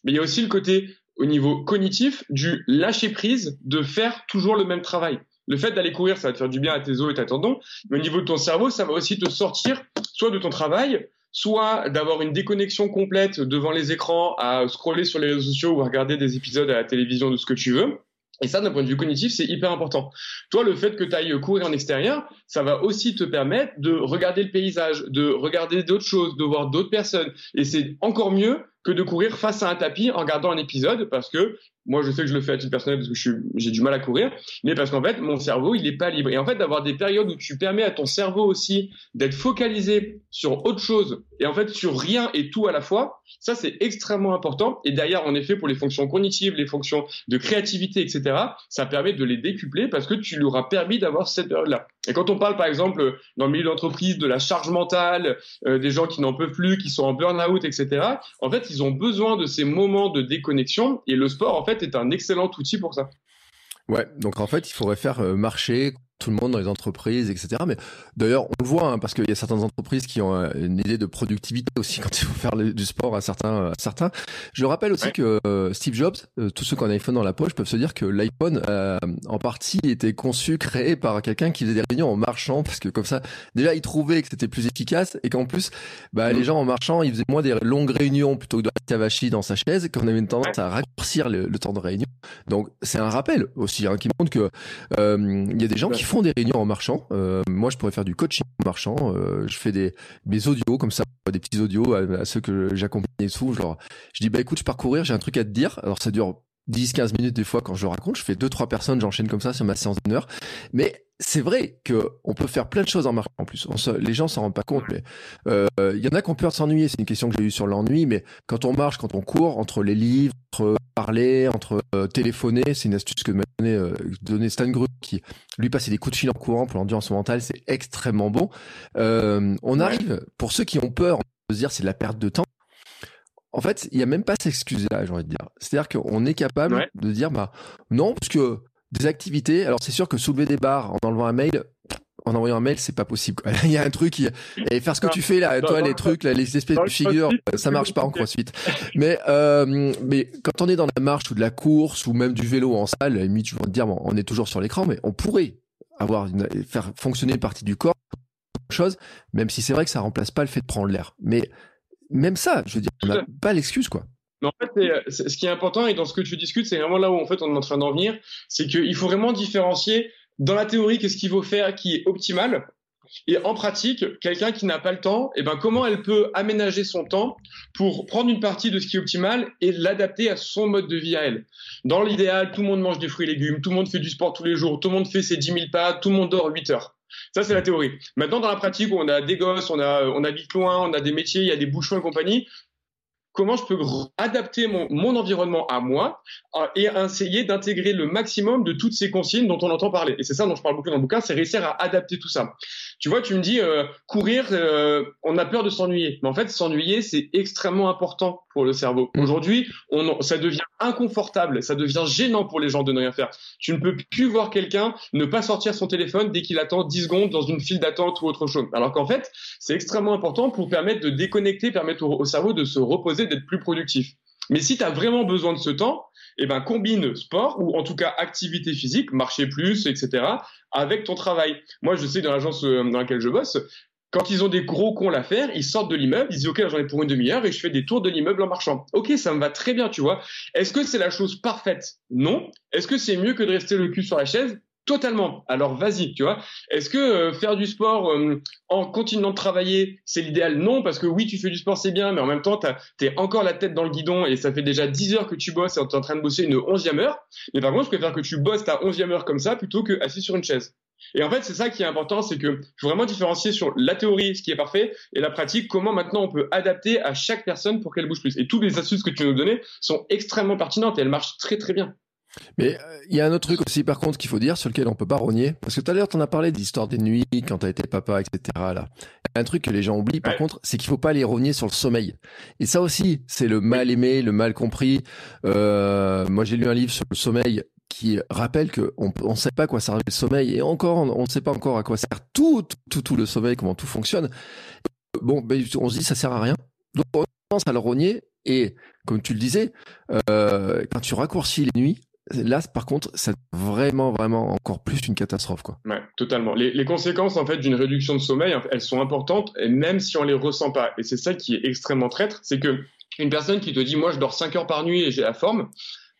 Mais il y a aussi le côté au niveau cognitif du lâcher prise, de faire toujours le même travail. Le fait d'aller courir, ça va te faire du bien à tes os et ta tendons, mais au niveau de ton cerveau, ça va aussi te sortir soit de ton travail, soit d'avoir une déconnexion complète devant les écrans, à scroller sur les réseaux sociaux ou à regarder des épisodes à la télévision de ce que tu veux. Et ça, d'un point de vue cognitif, c'est hyper important. Toi, le fait que tu ailles courir en extérieur, ça va aussi te permettre de regarder le paysage, de regarder d'autres choses, de voir d'autres personnes. Et c'est encore mieux que de courir face à un tapis en regardant un épisode parce que moi, je sais que je le fais à titre personnel parce que j'ai du mal à courir, mais parce qu'en fait, mon cerveau, il n'est pas libre. Et en fait, d'avoir des périodes où tu permets à ton cerveau aussi d'être focalisé sur autre chose et en fait sur rien et tout à la fois, ça c'est extrêmement important. Et derrière, en effet, pour les fonctions cognitives, les fonctions de créativité, etc., ça permet de les décupler parce que tu lui auras permis d'avoir cette période-là. Et quand on parle, par exemple, dans le milieu d'entreprise, de la charge mentale, euh, des gens qui n'en peuvent plus, qui sont en burn-out, etc., en fait, ils ont besoin de ces moments de déconnexion et le sport, en fait, est un excellent outil pour ça. Ouais, donc en fait, il faudrait faire euh, marcher tout le monde dans les entreprises, etc. Mais d'ailleurs, on le voit, hein, parce qu'il y a certaines entreprises qui ont euh, une idée de productivité aussi quand il faut faire du sport à certains. À certains. Je rappelle aussi que euh, Steve Jobs, euh, tous ceux qui ont un iPhone dans la poche peuvent se dire que l'iPhone, en partie, était conçu, créé par quelqu'un qui faisait des réunions en marchant, parce que comme ça, déjà, il trouvait que c'était plus efficace et qu'en plus, bah, les gens en marchant, ils faisaient moins des longues réunions plutôt que de rester dans sa chaise, qu'on avait une tendance à raccourcir le, temps de réunion. Donc, c'est un rappel aussi hein, qui montre que il y a des gens qui font des réunions en marchant. Euh, moi, je pourrais faire du coaching en marchant. Euh, je fais des audios comme ça, des petits audios à, ceux que j'accompagne et tout. Genre, je dis bah écoute, je pars courir, j'ai un truc à te dire. Alors ça dure 10-15 minutes des fois quand je raconte. Je fais deux trois personnes, j'enchaîne comme ça sur ma séance d'une heure. Mais c'est vrai que on peut faire plein de choses en marchant en plus. les gens s'en rendent pas compte, mais euh, il y en a qui ont peur de s'ennuyer. C'est une question que j'ai eue sur l'ennui, mais quand on marche, quand on court, entre les livres, entre parler, entre euh, téléphoner, c'est une astuce que m'a donné, euh, donné Stan Group qui lui passait des coups de fil en courant pour l'endurance mentale, c'est extrêmement bon. on arrive, pour ceux qui ont peur de se dire c'est de la perte de temps, en fait, il n'y a même pas s'excuser là, j'ai envie de dire. C'est-à-dire qu'on est capable de dire, bah non, parce que des activités. Alors c'est sûr que soulever des barres en enlevant un mail, en envoyant un mail, c'est pas possible. Il y a un truc, et faire ce que tu fais là, toi, les trucs, là, les espèces de figures, ça marche pas en crossfit. Mais, euh, mais quand on est dans la marche ou de la course ou même du vélo en salle, limite, tu vas te dire, bon, on est toujours sur l'écran, mais on pourrait avoir une, faire fonctionner une partie du corps, chose, même si c'est vrai que ça remplace pas le fait de prendre l'air. Mais même ça, je veux dire, on n'a pas l'excuse, quoi. Mais en fait, ce qui est important et dans ce que tu discutes, c'est vraiment là où en fait on est en train d'en venir, c'est qu'il faut vraiment différencier dans la théorie qu'est-ce qu'il faut faire qui est optimal et en pratique, quelqu'un qui n'a pas le temps, eh ben comment elle peut aménager son temps pour prendre une partie de ce qui est optimal et l'adapter à son mode de vie à elle? Dans l'idéal, tout le monde mange des fruits et légumes, tout le monde fait du sport tous les jours, tout le monde fait ses 10 000 pas, tout le monde dort 8 heures. Ça, c'est la théorie. Maintenant, dans la pratique, où on a des gosses, on a, on habite loin, on a des métiers, il y a des bouchons et compagnie, comment je peux adapter mon, mon environnement à moi euh, et essayer d'intégrer le maximum de toutes ces consignes dont on entend parler. Et c'est ça dont je parle beaucoup dans le bouquin, c'est réussir à adapter tout ça. Tu vois, tu me dis euh, courir, euh, on a peur de s'ennuyer, mais en fait s'ennuyer c'est extrêmement important pour le cerveau. Mm. Aujourd'hui, on, ça devient inconfortable, ça devient gênant pour les gens de ne rien faire. Tu ne peux plus voir quelqu'un ne pas sortir son téléphone dès qu'il attend 10 secondes dans une file d'attente ou autre chose. Alors qu'en fait, c'est extrêmement important pour permettre de déconnecter, permettre au cerveau de se reposer, d'être plus productif. Mais si tu as vraiment besoin de ce temps, eh ben combine sport ou en tout cas activité physique, marcher plus, etc. avec ton travail. Moi, je sais dans l'agence euh, dans laquelle je bosse, quand ils ont des gros cons à faire, ils sortent de l'immeuble, ils disent ok, j'en ai pour une demi-heure et je fais des tours de l'immeuble en marchant. Ok, ça me va très bien, tu vois. Est-ce que c'est la chose parfaite? Non. Est-ce que c'est mieux que de rester le cul sur la chaise? Totalement. Alors vas-y, tu vois. Est-ce que euh, faire du sport euh, en continuant de travailler, c'est l'idéal? Non, parce que oui, tu fais du sport, c'est bien, mais en même temps, t'es encore la tête dans le guidon et ça fait déjà 10 heures que tu bosses et t'es en train de bosser une onzième heure. Mais par contre, je préfère que tu bosses ta onzième heure comme ça plutôt que assis sur une chaise. Et en fait, c'est ça qui est important, c'est que je veux vraiment différencier sur la théorie, ce qui est parfait, et la pratique, comment maintenant on peut adapter à chaque personne pour qu'elle bouge plus. Et toutes les astuces que tu nous donnais sont extrêmement pertinentes et elles marchent très très bien. Mais euh, il y a un autre truc aussi, par contre, qu'il faut dire, sur lequel on peut pas rogner. Parce que tout à l'heure, tu en as parlé d'histoire des nuits, quand tu as été papa, etc. Là. Un truc que les gens oublient, par contre, c'est qu'il faut pas les rogner sur le sommeil. Et ça aussi, c'est le mal aimé, le mal compris. Euh, moi, j'ai lu un livre sur le sommeil qui rappelle que on ne sait pas à quoi sert le sommeil et encore on ne sait pas encore à quoi sert tout tout tout le sommeil comment tout fonctionne bon ben, on se dit ça sert à rien donc on commence à le rogner et comme tu le disais euh, quand tu raccourcis les nuits Là, par contre, c'est vraiment, vraiment encore plus une catastrophe, quoi. Ouais, totalement. Les, conséquences, en fait, d'une réduction de sommeil, elles sont importantes, et même si on les ressent pas. Et c'est ça qui est extrêmement traître, c'est que une personne qui te dit, moi, je dors 5 heures par nuit et j'ai la forme,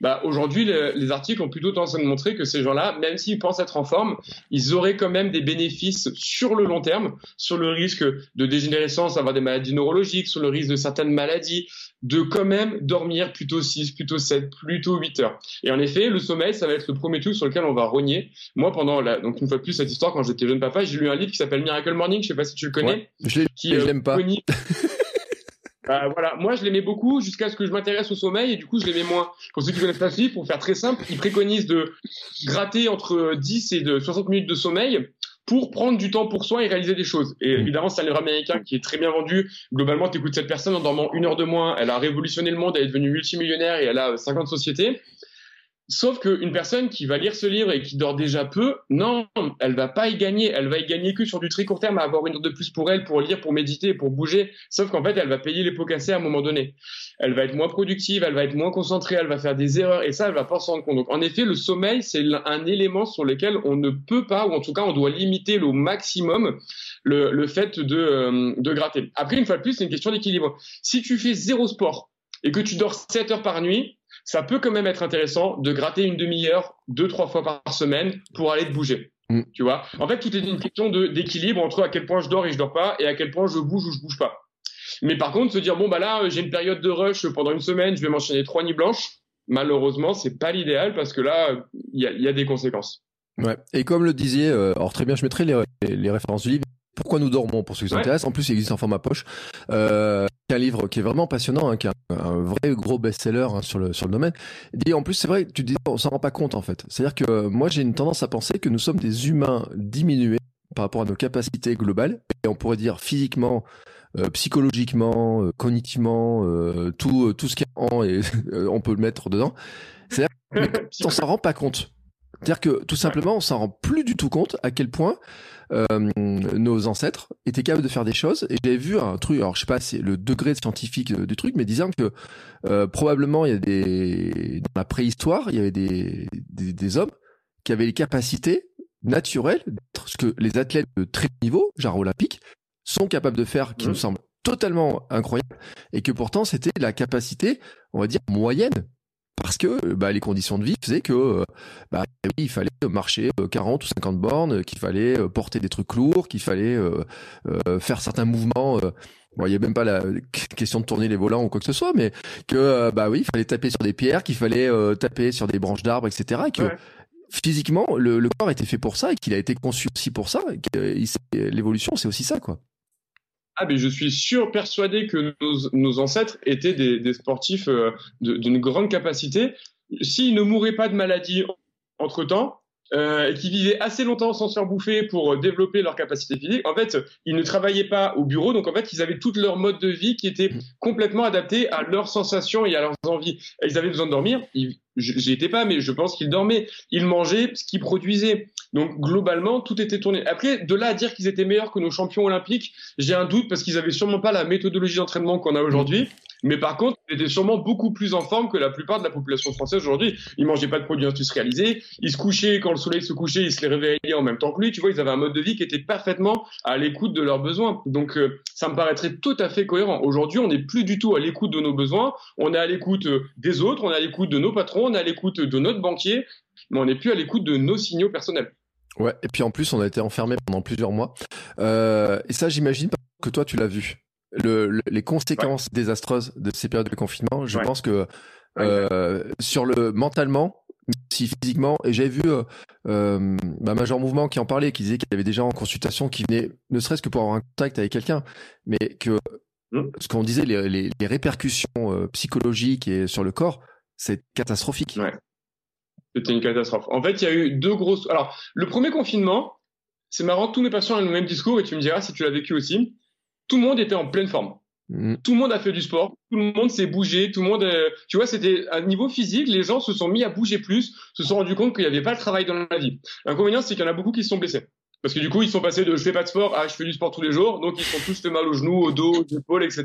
bah, aujourd'hui, les articles ont plutôt tendance à nous montrer que ces gens-là, même s'ils pensent être en forme, ils auraient quand même des bénéfices sur le long terme, sur le risque de dégénérescence, d'avoir des maladies neurologiques, sur le risque de certaines maladies, de quand même dormir plutôt 6, plutôt 7, plutôt 8 heures. Et en effet, le sommeil, ça va être le premier truc sur lequel on va rogner. Moi, pendant la, donc une fois de plus, cette histoire, quand j'étais jeune papa, j'ai lu un livre qui s'appelle Miracle Morning, je sais pas si tu le connais. je l'aime pas. Bah, voilà, moi je l'aimais beaucoup jusqu'à ce que je m'intéresse au sommeil et du coup je l'aimais moins. Pour ceux qui connaissent ce livre, pour faire très simple, il préconise de gratter entre 10 et de 60 minutes de sommeil pour prendre du temps pour soi et réaliser des choses. Et évidemment, c'est un livre américain qui est très bien vendu. Globalement, tu écoutes cette personne en dormant une heure de moins, elle a révolutionné le monde, elle est devenue multimillionnaire et elle a 50 sociétés. Sauf qu'une personne qui va lire ce livre et qui dort déjà peu, non, elle va pas y gagner. Elle va y gagner que sur du très court terme, à avoir une heure de plus pour elle, pour lire, pour méditer, pour bouger. Sauf qu'en fait, elle va payer les pots cassés à un moment donné. Elle va être moins productive, elle va être moins concentrée, elle va faire des erreurs et ça, elle va pas s'en rendre compte. Donc, en effet, le sommeil, c'est un élément sur lequel on ne peut pas, ou en tout cas, on doit limiter au maximum le, fait de, euh, de gratter. Après, une fois de plus, c'est une question d'équilibre. Si tu fais zéro sport et que tu dors 7 heures par nuit, ça peut quand même être intéressant de gratter une demi-heure, deux, trois fois par semaine pour aller te bouger. Mm. Tu vois? En fait, tout est une question d'équilibre entre à quel point je dors et je dors pas et à quel point je bouge ou je bouge pas. Mais par contre, se dire bon bah là, j'ai une période de rush pendant une semaine, je vais m'enchaîner trois nuits blanches. Malheureusement, c'est pas l'idéal parce que là, il y a, des conséquences. Ouais. Et comme le disait, euh, alors très bien, je mettrai les, les références du livre pourquoi nous dormons pour ceux qui s'intéressent. En plus, il existe en format poche. Euh, un livre qui est vraiment passionnant, hein, qui est un, vrai gros best-seller hein, sur le sur le domaine. Et en plus, c'est vrai, tu dis, on s'en rend pas compte en fait. C'est-à-dire que euh, moi, j'ai une tendance à penser que nous sommes des humains diminués par rapport à nos capacités globales, et on pourrait dire physiquement, euh, psychologiquement, euh, cognitivement, euh, tout tout ce qui est en et on peut le mettre dedans. C'est-à-dire qu'on s'en rend pas compte. C'est-à-dire que tout simplement, on s'en rend plus du tout compte à quel point euh, nos ancêtres étaient capables de faire des choses. Et j'avais vu un truc, alors je sais pas si c'est le degré scientifique du truc, mais disant que euh, probablement il y a des dans la préhistoire, il y avait des, des, des hommes qui avaient les capacités naturelles, ce que les athlètes de très haut niveau, genre olympique, sont capables de faire, qui nous semble totalement incroyable, et que pourtant c'était la capacité, on va dire, moyenne parce que bah, les conditions de vie faisaient que euh, bah, oui, il fallait marcher 40 euh, ou 50 bornes, qu'il fallait euh, porter des trucs lourds, qu'il fallait faire certains mouvements. Bon, il n'y a même pas la question de tourner les volants ou quoi que ce soit, mais que bah oui, il fallait taper sur des pierres, qu'il fallait taper sur des branches d'arbres, etc. Et que physiquement, le, le, corps était fait pour ça et qu'il a été conçu aussi pour ça. L'évolution, c'est aussi ça, quoi. Ah, mais je suis sûr, persuadé que nos, ancêtres étaient des, sportifs euh, d'une grande capacité. S'ils ne mouraient pas de maladie entre-temps, euh, et qui vivaient assez longtemps sans se faire bouffer pour développer leur capacité physique, en fait, ils ne travaillaient pas au bureau, donc en fait, ils avaient tout leur mode de vie qui était complètement adapté à leurs sensations et à leurs envies. ils avaient besoin de dormir, j'y étais pas, mais je pense qu'ils dormaient. Ils mangeaient ce qu'ils produisaient. Donc globalement, tout était tourné. Après, de là à dire qu'ils étaient meilleurs que nos champions olympiques, j'ai un doute parce qu'ils avaient sûrement pas la méthodologie d'entraînement qu'on a aujourd'hui. Mais par contre, ils étaient sûrement beaucoup plus en forme que la plupart de la population française aujourd'hui. Ils mangeaient pas de produits industrialisés. Ils se couchaient quand le soleil se couchait, ils se les réveillaient en même temps que lui. Tu vois, ils avaient un mode de vie qui était parfaitement à l'écoute de leurs besoins. Donc, euh, ça me paraîtrait tout à fait cohérent. Aujourd'hui, on n'est plus du tout à l'écoute de nos besoins. On est à l'écoute euh, des autres. On est à l'écoute de nos patrons. On est à l'écoute de notre banquier. Mais on n'est plus à l'écoute de nos signaux personnels. Ouais. Et puis en plus, on a été enfermé pendant plusieurs mois. Euh, et ça, j'imagine que toi, tu l'as vu le, les conséquences désastreuses de ces périodes de confinement, je pense que euh, sur le mentalement, si physiquement, et j'avais vu euh, euh, bah, Major Mouvement qui en parlait, qui disait qu'il y avait des gens en consultation qui venaient, ne serait-ce que pour avoir un contact avec quelqu'un, mais que mmh. ce qu'on disait, les, les, les répercussions euh, psychologiques et sur le corps, c'est catastrophique. Ouais. C'était une catastrophe. En fait, il y a eu deux grosses. Alors, le premier confinement, c'est marrant, tous mes patients ont le même discours et tu me diras si tu l'as vécu aussi tout le monde était en pleine forme. Mm. Tout le monde a fait du sport, tout le monde s'est bougé, tout le monde, euh, tu vois, c'était à niveau physique, les gens se sont mis à bouger plus, se sont rendus compte qu'il n'y avait pas le travail dans la vie. L'inconvénient, c'est qu'il y en a beaucoup qui se sont blessés. Parce que du coup, ils sont passés de je fais pas de sport à je fais du sport tous les jours, donc ils sont tous fait mal aux genoux, au dos, aux épaules, etc.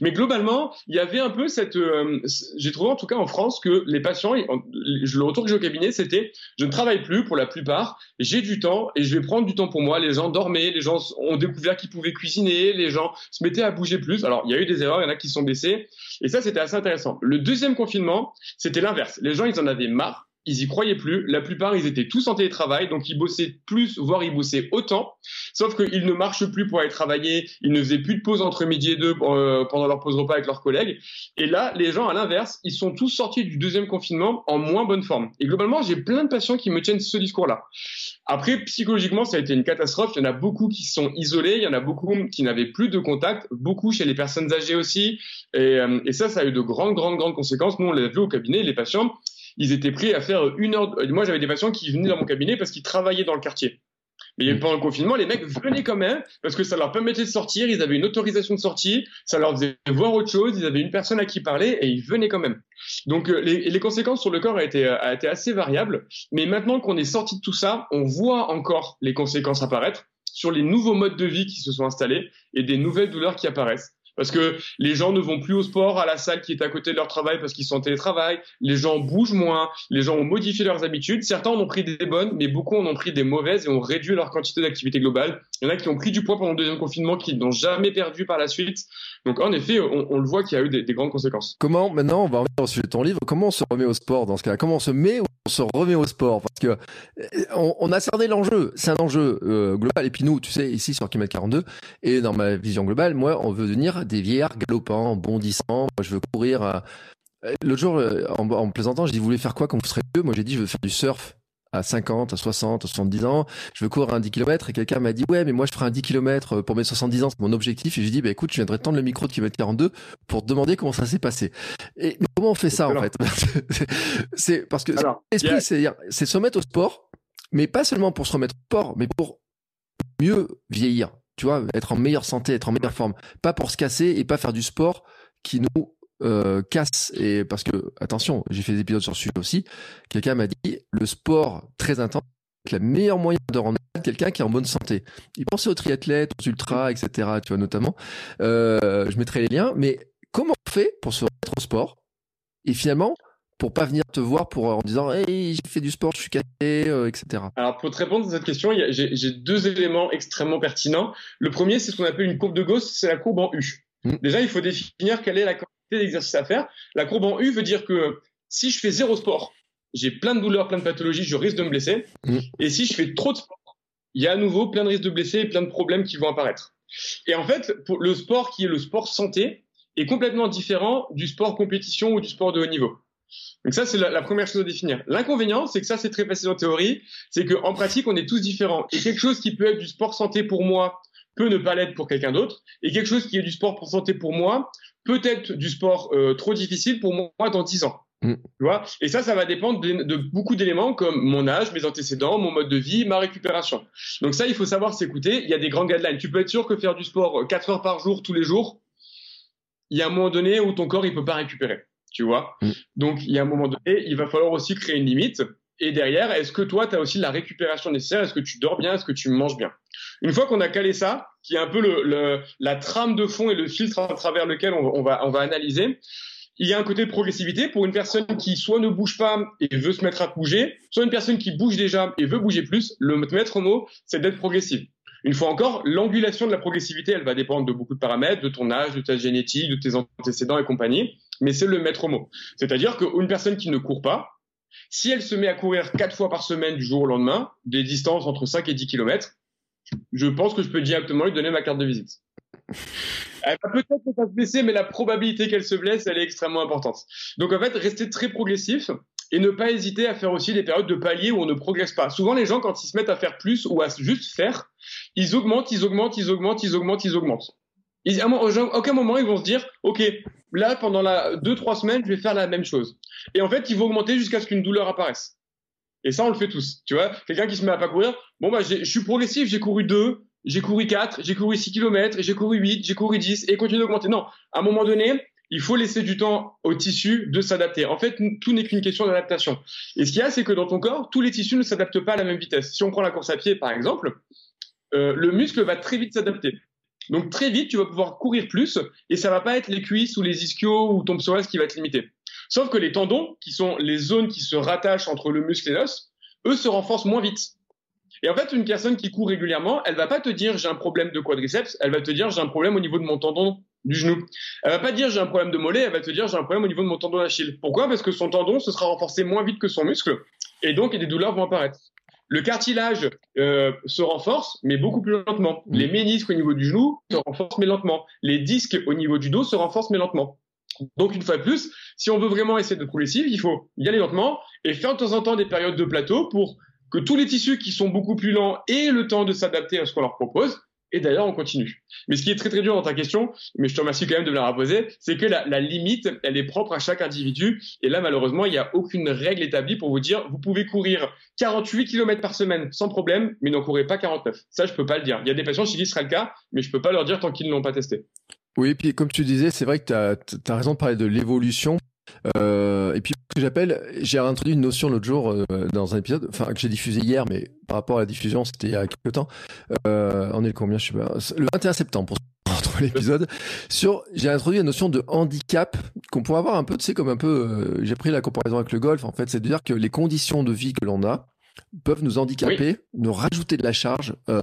Mais globalement, il y avait un peu cette, euh, j'ai trouvé en tout cas en France que les patients, le retour que j'ai au cabinet, c'était je ne travaille plus pour la plupart, j'ai du temps et je vais prendre du temps pour moi. Les gens dormaient, les gens ont découvert qu'ils pouvaient cuisiner, les gens se mettaient à bouger plus. Alors il y a eu des erreurs, il y en a qui sont baissés, et ça c'était assez intéressant. Le deuxième confinement, c'était l'inverse. Les gens, ils en avaient marre ils y croyaient plus. La plupart, ils étaient tous en télétravail, donc ils bossaient plus, voire ils bossaient autant. Sauf qu'ils ne marchent plus pour aller travailler, ils ne faisaient plus de pause entre midi et deux euh, pendant leur pause repas avec leurs collègues. Et là, les gens, à l'inverse, ils sont tous sortis du deuxième confinement en moins bonne forme. Et globalement, j'ai plein de patients qui me tiennent ce discours-là. Après, psychologiquement, ça a été une catastrophe. Il y en a beaucoup qui sont isolés, il y en a beaucoup qui n'avaient plus de contact, beaucoup chez les personnes âgées aussi. Et, euh, et ça, ça a eu de grandes, grandes, grandes conséquences. Nous, on l'a vu au cabinet, les patients, ils étaient prêts à faire une heure. Moi, j'avais des patients qui venaient dans mon cabinet parce qu'ils travaillaient dans le quartier. Mais pendant le confinement, les mecs venaient quand même parce que ça leur permettait de sortir. Ils avaient une autorisation de sortie, ça leur faisait voir autre chose. Ils avaient une personne à qui parler et ils venaient quand même. Donc euh, les, conséquences sur le corps été, a été assez variables. Mais maintenant qu'on est sorti de tout ça, on voit encore les conséquences apparaître sur les nouveaux modes de vie qui se sont installés et des nouvelles douleurs qui apparaissent parce que les gens ne vont plus au sport, à la salle qui est à côté de leur travail parce qu'ils sont en télétravail, les gens bougent moins, les gens ont modifié leurs habitudes, certains en ont pris des bonnes, mais beaucoup en ont pris des mauvaises et ont réduit leur quantité d'activité globale. Il y en a qui ont pris du poids pendant le deuxième confinement, qui n'ont jamais perdu par la suite. Donc en effet, on, le voit qu'il y a eu des, grandes conséquences. Comment, maintenant, on va revenir au sujet de ton livre, comment on se remet au sport dans ce cas? Comment on se met ou on se remet au sport? Parce que euh, on, a cerné l'enjeu, c'est un enjeu euh, global. Et puis nous, tu sais, ici sur Kimet 42, et dans ma vision globale, moi, on veut devenir des vieillards galopants, bondissants. Moi, je veux courir. À... L'autre jour, euh, en, en plaisantant, je dis, vous voulez faire quoi quand vous serez vieux? Moi, j'ai dit, je veux faire du surf à 50, à 60, à 70 ans, je veux courir un 10 km et quelqu'un m'a dit ouais mais moi je ferai un 10 km pour mes 70 ans, c'est mon objectif et j'ai dit bah écoute je viendrai tendre le micro de kilomètre 42 pour te demander comment ça s'est passé. Et comment on fait ça en fait? C'est parce que l'esprit c'est c'est se remettre au sport, mais pas seulement pour se remettre au sport, mais pour mieux vieillir. Tu vois, être en meilleure santé, être en meilleure forme, pas pour se casser et pas faire du sport qui nous euh, casse et parce que attention, j'ai fait des épisodes sur ce sujet aussi. Quelqu'un m'a dit le sport très intense le meilleur moyen de rendre quelqu'un qui est en bonne santé. Il pensait aux triathlètes, aux ultras, etc. Tu vois notamment. Euh, je mettrai les liens. Mais comment on fait pour se remettre au sport? Et finalement pour pas venir te voir pour en disant hey j'ai fait du sport je suis cassé euh, etc alors pour te répondre à cette question j'ai deux éléments extrêmement pertinents le premier c'est ce qu'on appelle une courbe de Gauss c'est la courbe en U mmh. déjà il faut définir quelle est la d'exercices à faire. La courbe en U veut dire que si je fais zéro sport, j'ai plein de douleurs, plein de pathologies, je risque de me blesser. Mm. Et si je fais trop de sport, il y a à nouveau plein de risques de blesser et plein de problèmes qui vont apparaître. Et en fait, pour le sport qui est le sport santé est complètement différent du sport compétition ou du sport de haut niveau. Donc ça, c'est la, première chose à définir. L'inconvénient, c'est que ça, c'est très facile en théorie, c'est qu'en pratique, on est tous différents. Et quelque chose qui peut être du sport santé pour moi peut ne pas l'être pour quelqu'un d'autre. Et quelque chose qui est du sport pour santé pour moi peut-être du sport euh, trop difficile pour moi dans 10 ans. Mm. Tu vois? Et ça, ça va dépendre de, beaucoup d'éléments comme mon âge, mes antécédents, mon mode de vie, ma récupération. Donc ça, il faut savoir s'écouter. Il y a des grands guidelines. Tu peux être sûr que faire du sport 4 heures par jour, tous les jours, il y a un moment donné où ton corps, il peut pas récupérer. Tu vois mm. Donc, il y a un moment donné, il va falloir aussi créer une limite. Et derrière, est-ce que toi, tu as aussi la récupération nécessaire? Est-ce que tu dors bien? Est-ce que tu manges bien? Une fois qu'on a calé ça, qui est un peu le, la trame de fond et le filtre à travers lequel on, va, on va analyser, il y a un côté de progressivité pour une personne qui soit ne bouge pas et veut se mettre à bouger, soit une personne qui bouge déjà et veut bouger plus. Le maître mot, c'est d'être progressive. Une fois encore, l'angulation de la progressivité, elle va dépendre de beaucoup de paramètres, de ton âge, de ta génétique, de tes antécédents et compagnie, mais c'est le maître mot. C'est-à-dire qu'une personne qui ne court pas, si elle se met à courir quatre fois par semaine du jour au lendemain, des distances entre 5 et 10 km, je pense que je peux directement lui donner ma carte de visite. Elle va peut-être pas se blesser, mais la probabilité qu'elle se blesse, elle est extrêmement importante. Donc en fait, rester très progressif et ne pas hésiter à faire aussi des périodes de palier où on ne progresse pas. Souvent, les gens, quand ils se mettent à faire plus ou à juste faire, ils augmentent, ils augmentent, ils augmentent, ils augmentent, ils augmentent. à aucun moment, ils vont se dire, OK, là, pendant la deux, trois semaines, je vais faire la même chose. Et en fait, ils vont augmenter jusqu'à ce qu'une douleur apparaisse. Et ça, on le fait tous. Tu vois, quelqu'un qui se met à pas courir, bon, bah, je suis progressif, j'ai couru 2, j'ai couru 4, j'ai couru 6 km, j'ai couru 8, j'ai couru 10, et continue d'augmenter. Non, à un moment donné, il faut laisser du temps au tissu de s'adapter. En fait, tout n'est qu'une question d'adaptation. Et ce qu'il y a, c'est que dans ton corps, tous les tissus ne s'adaptent pas à la même vitesse. Si on prend la course à pied, par exemple, euh, le muscle va très vite s'adapter. Donc très vite, tu vas pouvoir courir plus et ça va pas être les cuisses ou les ischios ou ton psoas qui va te limiter. Sauf que les tendons, qui sont les zones qui se rattachent entre le muscle et l'os, eux se renforcent moins vite. Et en fait, une personne qui court régulièrement, elle va pas te dire j'ai un problème de quadriceps, elle va te dire j'ai un problème au niveau de mon tendon du genou. Elle va pas dire j'ai un problème de mollet, elle va te dire j'ai un problème au niveau de mon tendon d'Achille. Pourquoi? Parce que son tendon se sera renforcé moins vite que son muscle et donc des douleurs vont apparaître. Le cartilage euh, se renforce, mais beaucoup plus lentement. Les ménisques au niveau du genou se renforcent, mais lentement. Les disques au niveau du dos se renforcent, mais lentement. Donc, une fois de plus, si on veut vraiment essayer de progressif, il faut y aller lentement et faire de temps en temps des périodes de plateau pour que tous les tissus qui sont beaucoup plus lents aient le temps de s'adapter à ce qu'on leur propose. Et d'ailleurs, on continue. Mais ce qui est très très dur dans ta question, mais je te remercie quand même de me la reposer, c'est que la, limite, elle est propre à chaque individu. Et là, malheureusement, il n'y a aucune règle établie pour vous dire, vous pouvez courir 48 km par semaine sans problème, mais n'en courez pas 49. Ça, je peux pas le dire. Il y a des patients chez qui ce sera le cas, mais je peux pas leur dire tant qu'ils ne l'ont pas testé. Oui, et puis comme tu disais, c'est vrai que tu as, as, raison de parler de l'évolution. Euh, et puis ce que j'appelle, j'ai introduit une notion l'autre jour euh, dans un épisode, enfin que j'ai diffusé hier, mais par rapport à la diffusion, c'était il y a quelques temps. Euh, on est le combien, je sais pas, le 21 septembre pour retrouver l'épisode. Sur, j'ai introduit la notion de handicap qu'on pourrait avoir un peu, tu sais, comme un peu, j'ai pris la comparaison avec le golf. En fait, c'est de dire que les conditions de vie que l'on a peuvent nous handicaper, oui. nous rajouter de la charge. Euh,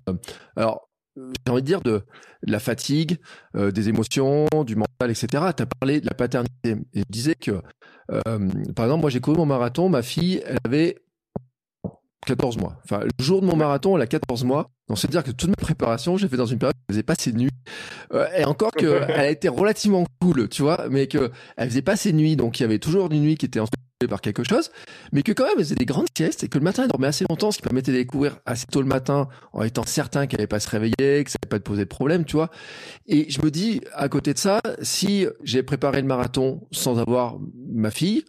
alors j'ai envie de dire de, de la fatigue, euh, des émotions, du mental, etc. Tu as parlé de la paternité. Et je disais que, euh, par exemple, moi j'ai couru mon marathon, ma fille, elle avait 14 mois. Enfin, le jour de mon marathon, elle a 14 mois. Donc, c'est dire que toute ma préparation, j'ai fait dans une période où elle faisait pas ses nuits. Euh, et encore que elle a été relativement cool, tu vois, mais que elle faisait pas ses nuits. Donc, il y avait toujours une nuit qui était ensuite par quelque chose, mais que quand même faisait des grandes siestes et que le matin elle dormait assez longtemps, ce qui permettait de courir assez tôt le matin en étant certain qu'elle n'allait pas se réveiller, que ça n'allait pas te poser de problème, tu vois. Et je me dis, à côté de ça, si j'ai préparé le marathon sans avoir ma fille,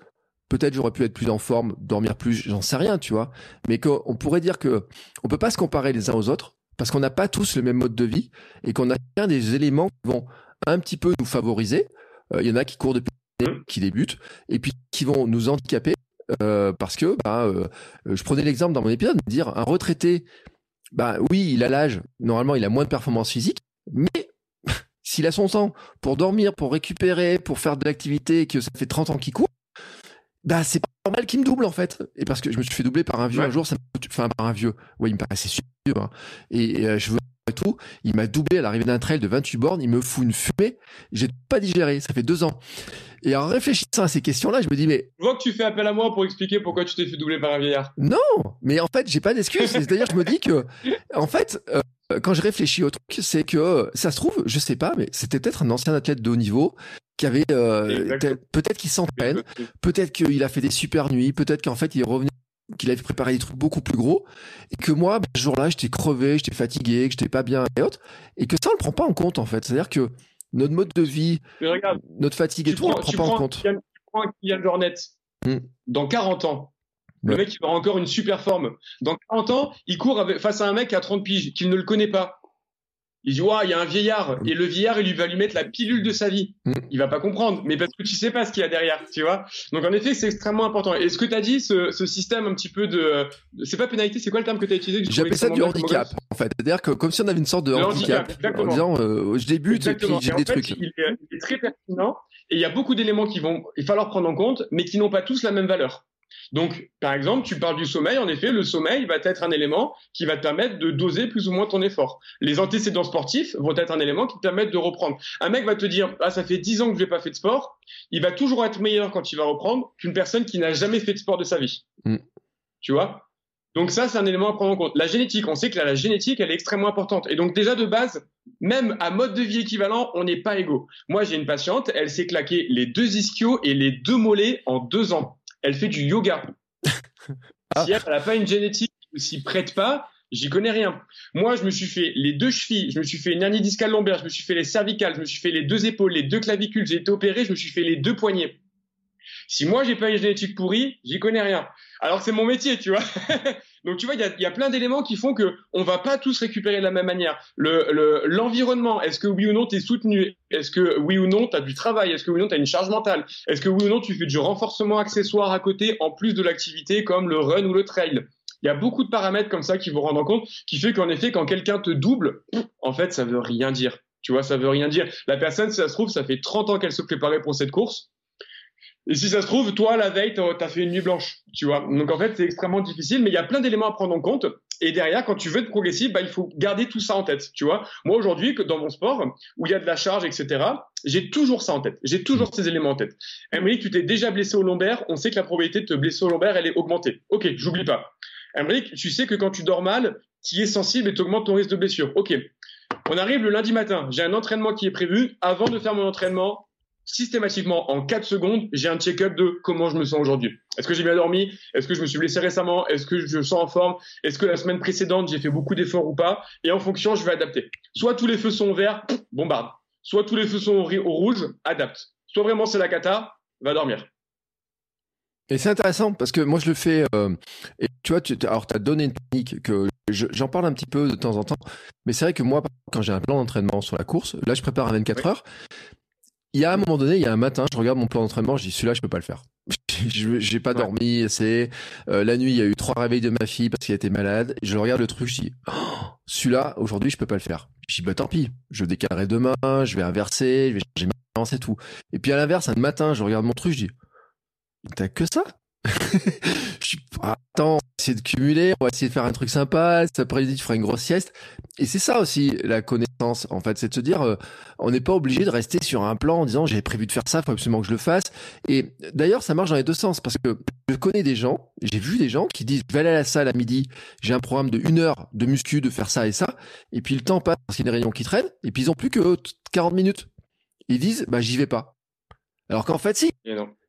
peut-être j'aurais pu être plus en forme, dormir plus, j'en sais rien, tu vois. Mais qu'on pourrait dire que on peut pas se comparer les uns aux autres parce qu'on n'a pas tous le même mode de vie et qu'on a bien des éléments qui vont un petit peu nous favoriser. Il euh, y en a qui courent depuis qui débutent et puis qui vont nous handicaper euh, parce que bah, euh, je prenais l'exemple dans mon épisode de dire un retraité bah oui il a l'âge normalement il a moins de performance physique mais s'il a son temps pour dormir pour récupérer pour faire de l'activité et que ça fait 30 ans qu'il court bah c'est pas normal qu'il me double en fait et parce que je me suis fait doubler par un vieux ouais. un jour ça enfin par un vieux ouais il me paraissait super hein. et, et euh, je veux et tout, il m'a doublé à l'arrivée d'un trail de 28 bornes, il me fout une fumée, j'ai pas digéré, ça fait deux ans. Et en réfléchissant à ces questions-là, je me dis mais... Je vois que tu fais appel à moi pour expliquer pourquoi tu t'es fait doubler par un vieillard. Non, mais en fait, j'ai pas d'excuse. C'est-à-dire, je me dis que, en fait, euh, quand je réfléchis au truc, c'est que ça se trouve, je sais pas, mais c'était peut-être un ancien athlète de haut niveau qui avait euh, peut-être qu'il s'entraîne, peut-être qu'il a fait des super nuits, peut-être qu'en fait il est revenu qu'il avait préparé des trucs beaucoup plus gros et que moi bah, ce jour-là j'étais crevé j'étais fatigué que j'étais pas bien et autres et que ça on le prend pas en compte en fait. C'est à dire que notre mode de vie regarde, notre fatigue et tout prends, on le prend pas prends, en compte tu prends Kylian Jornet hmm. dans 40 ans. Le mec il aura encore une super forme. Dans 40 ans il court avec, face à un mec à 30 piges qu'il ne le connaît pas il dit, ouais, il y a un vieillard. Et le vieillard, il lui va lui mettre la pilule de sa vie. Mm. Il va pas comprendre. Mais parce que tu sais pas ce qu'il y a derrière, tu vois. Donc, en effet, c'est extrêmement important. Et ce que tu as dit, ce, ce, système un petit peu de, c'est pas pénalité, c'est quoi le terme que tu as utilisé? J'appelle ça du handicap, en fait. C'est-à-dire que comme si on avait une sorte de handicap. handicap en disant, euh, je débute exactement. et puis j'ai des fait, trucs. Il est, il est très pertinent. Et il y a beaucoup d'éléments qui vont, il falloir prendre en compte, mais qui n'ont pas tous la même valeur. Donc, par exemple, tu parles du sommeil. En effet, le sommeil va être un élément qui va te permettre de doser plus ou moins ton effort. Les antécédents sportifs vont être un élément qui te permettent de reprendre. Un mec va te dire, ah, ça fait 10 ans que je n'ai pas fait de sport. Il va toujours être meilleur quand il va reprendre qu'une personne qui n'a jamais fait de sport de sa vie. Mm. Tu vois? Donc ça, c'est un élément à prendre en compte. La génétique, on sait que la, la génétique, elle est extrêmement importante. Et donc déjà de base, même à mode de vie équivalent, on n'est pas égaux. Moi, j'ai une patiente, elle s'est claqué les deux ischios et les deux mollets en deux ans elle fait du yoga. ah. Si elle n'a pas une génétique qui s'y prête pas, j'y connais rien. Moi, je me suis fait les deux chevilles, je me suis fait une hernie discale lombaire, je me suis fait les cervicales, je me suis fait les deux épaules, les deux clavicules, j'ai été opéré, je me suis fait les deux poignets. Si moi, j'ai pas une génétique pourrie, j'y connais rien. Alors c'est mon métier, tu vois. Donc tu vois, il y a, y a, plein d'éléments qui font que on va pas tous récupérer de la même manière. Le l'environnement, le, est-ce que oui ou non tu es soutenu? Est-ce que oui ou non tu as du travail? Est-ce que oui ou non tu as une charge mentale? Est-ce que oui ou non tu fais du renforcement accessoire à côté en plus de l'activité comme le run ou le trail? Il y a beaucoup de paramètres comme ça qui vont rendre en compte, qui fait qu'en effet, quand quelqu'un te double, en fait, ça veut rien dire. Tu vois, ça veut rien dire. La personne, si ça se trouve, ça fait 30 ans qu'elle se préparait pour cette course. Et si ça se trouve, toi, la veille, t'as fait une nuit blanche, tu vois. Donc en fait, c'est extrêmement difficile, mais il y a plein d'éléments à prendre en compte. Et derrière, quand tu veux être progressif, bah, il faut garder tout ça en tête, tu vois. Moi, aujourd'hui, dans mon sport, où il y a de la charge, etc., j'ai toujours ça en tête. J'ai toujours ces éléments en tête. Emery, tu t'es déjà blessé au lombaire. On sait que la probabilité de te blesser au lombaire, elle est augmentée. Ok, j'oublie pas. Emery, tu sais que quand tu dors mal, tu es sensible et tu augmentes ton risque de blessure. Ok. On arrive le lundi matin. J'ai un entraînement qui est prévu. Avant de faire mon entraînement, systématiquement en 4 secondes, j'ai un check-up de comment je me sens aujourd'hui. Est-ce que j'ai bien dormi? Est-ce que je me suis blessé récemment? Est-ce que je sens en forme? Est-ce que la semaine précédente, j'ai fait beaucoup d'efforts ou pas? Et en fonction, je vais adapter. Soit tous les feux sont verts, bombarde. Soit tous les feux sont au, rouge, adapte. Soit vraiment c'est la cata, va dormir. Et c'est intéressant parce que moi je le fais. Euh, et tu vois, tu, alors tu as donné une technique que j'en parle un petit peu de temps en temps. Mais c'est vrai que moi, quand j'ai un plan d'entraînement sur la course, là je prépare à 24 heures il y a un moment donné, il y a un matin, je regarde mon plan d'entraînement, je dis celui-là, je peux pas le faire. J'ai pas dormi, c'est euh, la nuit, il y a eu trois réveils de ma fille parce qu'elle était malade. je regarde le truc, je dis oh, celui-là, aujourd'hui, je peux pas le faire. Je dis bah tant pis, je décalerai demain, je vais inverser, je vais changer ma balance et tout. Et puis à l'inverse, un matin, je regarde mon truc, je dis t'as que ça? Je suis attends, on va essayer de cumuler, on va essayer de faire un truc sympa, cet après-midi tu feras une grosse sieste. Et c'est ça aussi la connaissance, en fait, c'est de se dire, euh, on n'est pas obligé de rester sur un plan en disant j'avais prévu de faire ça, faut absolument que je le fasse. Et d'ailleurs, ça marche dans les deux sens parce que je connais des gens, j'ai vu des gens qui disent je vais aller à la salle à midi, j'ai un programme de une heure de muscu, de faire ça et ça, et puis le temps passe parce qu'il y a des réunions qui traînent, et puis ils ont plus que 40 minutes. Ils disent bah j'y vais pas. Alors qu'en fait si.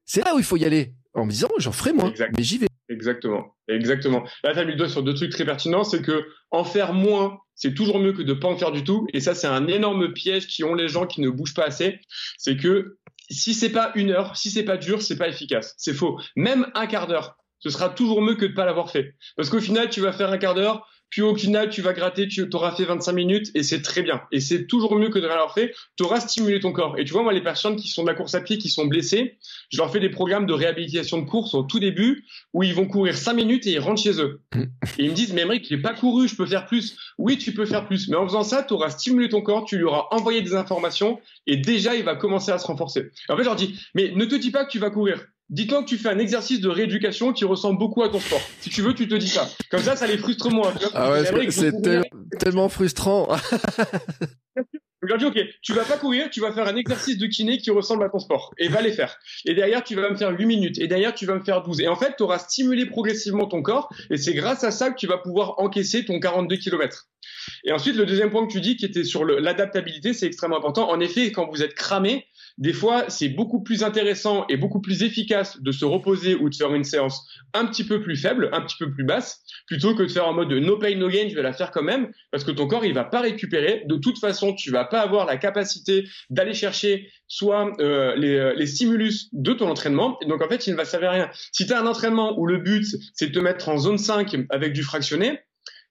C'est là où il faut y aller en me disant j'en ferai moins, mais j'y vais. Exactement, exactement. Là, tu as mis deux sur deux trucs très pertinents, c'est que en faire moins, c'est toujours mieux que de pas en faire du tout. Et ça, c'est un énorme piège qui ont les gens qui ne bougent pas assez. C'est que si c'est pas une heure, si c'est pas dur, c'est pas efficace. C'est faux. Même un quart d'heure, ce sera toujours mieux que de pas l'avoir fait. Parce qu'au final, tu vas faire un quart d'heure, puis au final, tu vas gratter, tu auras fait 25 minutes et c'est très bien. Et c'est toujours mieux que de rien avoir fait. Tu auras stimulé ton corps. Et tu vois, moi, les personnes qui sont de la course à pied, qui sont blessées, je leur fais des programmes de réhabilitation de course au tout début où ils vont courir 5 minutes et ils rentrent chez eux. Et ils me disent, mais Emmerich, j'ai pas couru, je peux faire plus. Oui, tu peux faire plus. Mais en faisant ça, tu auras stimulé ton corps, tu lui auras envoyé des informations et déjà, il va commencer à se renforcer. en fait, je leur dis, mais ne te dis pas que tu vas courir. Dis-toi que tu fais un exercice de rééducation qui ressemble beaucoup à ton sport. Si tu veux, tu te dis ça. Comme ça, ça les frustre moins. ah ouais, c'est tellement frustrant. Je leur dis, OK, tu vas pas courir, tu vas faire un exercice de kiné qui ressemble à ton sport. Et va les faire. Et derrière, tu vas me faire 8 minutes. Et derrière, tu vas me faire 12. Et en fait, tu auras stimulé progressivement ton corps. Et c'est grâce à ça que tu vas pouvoir encaisser ton 42 km. Et ensuite, le deuxième point que tu dis, qui était sur l'adaptabilité, c'est extrêmement important. En effet, quand vous êtes cramé, des fois, c'est beaucoup plus intéressant et beaucoup plus efficace de se reposer ou de faire une séance un petit peu plus faible, un petit peu plus basse, plutôt que de faire en mode no pain, no gain, je vais la faire quand même, parce que ton corps, il va pas récupérer. De toute façon, tu vas pas avoir la capacité d'aller chercher soit euh, les, euh, les, stimulus de ton entraînement. Et donc, en fait, il ne va servir à rien. Si tu as un entraînement où le but, c'est de te mettre en zone 5 avec du fractionné,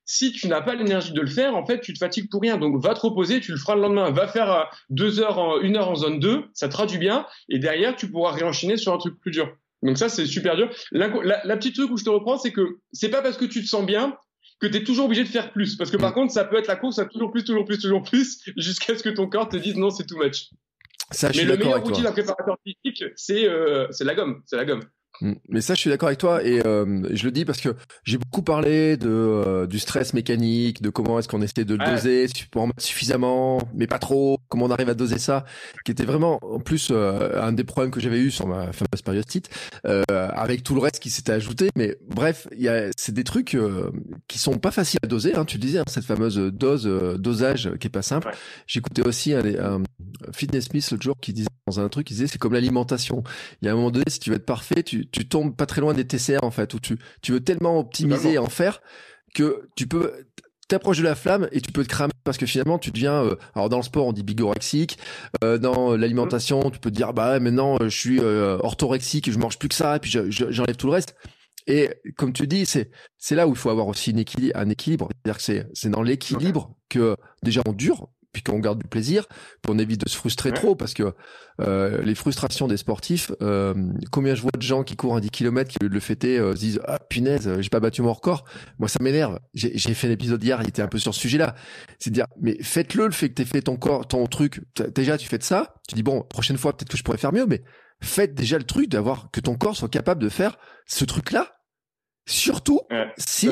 si tu n'as pas l'énergie de le faire, en fait, tu te fatigues pour rien. Donc, va te reposer, tu le feras le lendemain. Va faire euh, deux heures, en, une heure en zone 2, ça traduit bien. Et derrière, tu pourras réenchaîner sur un truc plus dur. Donc ça, c'est super dur. La, la, petite truc où je te reprends, c'est que c'est pas parce que tu te sens bien que tu es toujours obligé de faire plus. Parce que par mm. contre, ça peut être la course à toujours plus, toujours plus, toujours plus, jusqu'à ce que ton corps te dise non, c'est too much. Ça, Mais le meilleur outil d'un préparateur physique, c'est euh, la gomme. C'est la gomme. Mm. Mais ça, je suis d'accord avec toi et euh, je le dis parce que j'ai beaucoup parlé de euh, du stress mécanique, de comment est-ce qu'on essaie de le doser suffisamment, mais pas trop. Comment on arrive à doser ça, qui était vraiment en plus euh, un des problèmes que j'avais eu sur ma fameuse périostite, avec tout le reste qui s'était ajouté. Mais bref, il y a c'est des trucs qui sont pas faciles à doser. Hein, tu le disais, hein, cette fameuse dose dosage qui est pas simple. J'écoutais aussi un, un, Fitness Smith l'autre jour qui disait dans un truc, il disait c'est comme l'alimentation. Il y a un moment donné, si tu veux être parfait, tu tu tombes pas très loin des TCR en fait, où tu, tu veux tellement optimiser et en faire que tu peux t'approches de la flamme et tu peux te cramer parce que finalement tu deviens euh, alors dans le sport on dit bigorexique euh, dans l'alimentation tu peux te dire bah maintenant je suis euh, orthorexique je mange plus que ça et puis j'enlève tout le reste. Et comme tu dis c'est c'est là où il faut avoir aussi un équilibre un équilibre. C'est-à-dire que c'est c'est dans l'équilibre que déjà on dure puis qu'on garde du plaisir, qu'on évite de se frustrer trop, parce que euh, les frustrations des sportifs, euh, combien je vois de gens qui courent un 10 km qui le fêter euh, se disent ah punaise j'ai pas battu mon record. Moi ça m'énerve. J'ai fait un épisode hier il était un peu sur ce sujet là c'est de dire mais faites-le le fait que t'aies fait ton corps ton truc. Déjà tu fais de ça tu dis bon prochaine fois peut-être que je pourrais faire mieux mais faites déjà le truc d'avoir que ton corps soit capable de faire ce truc là surtout si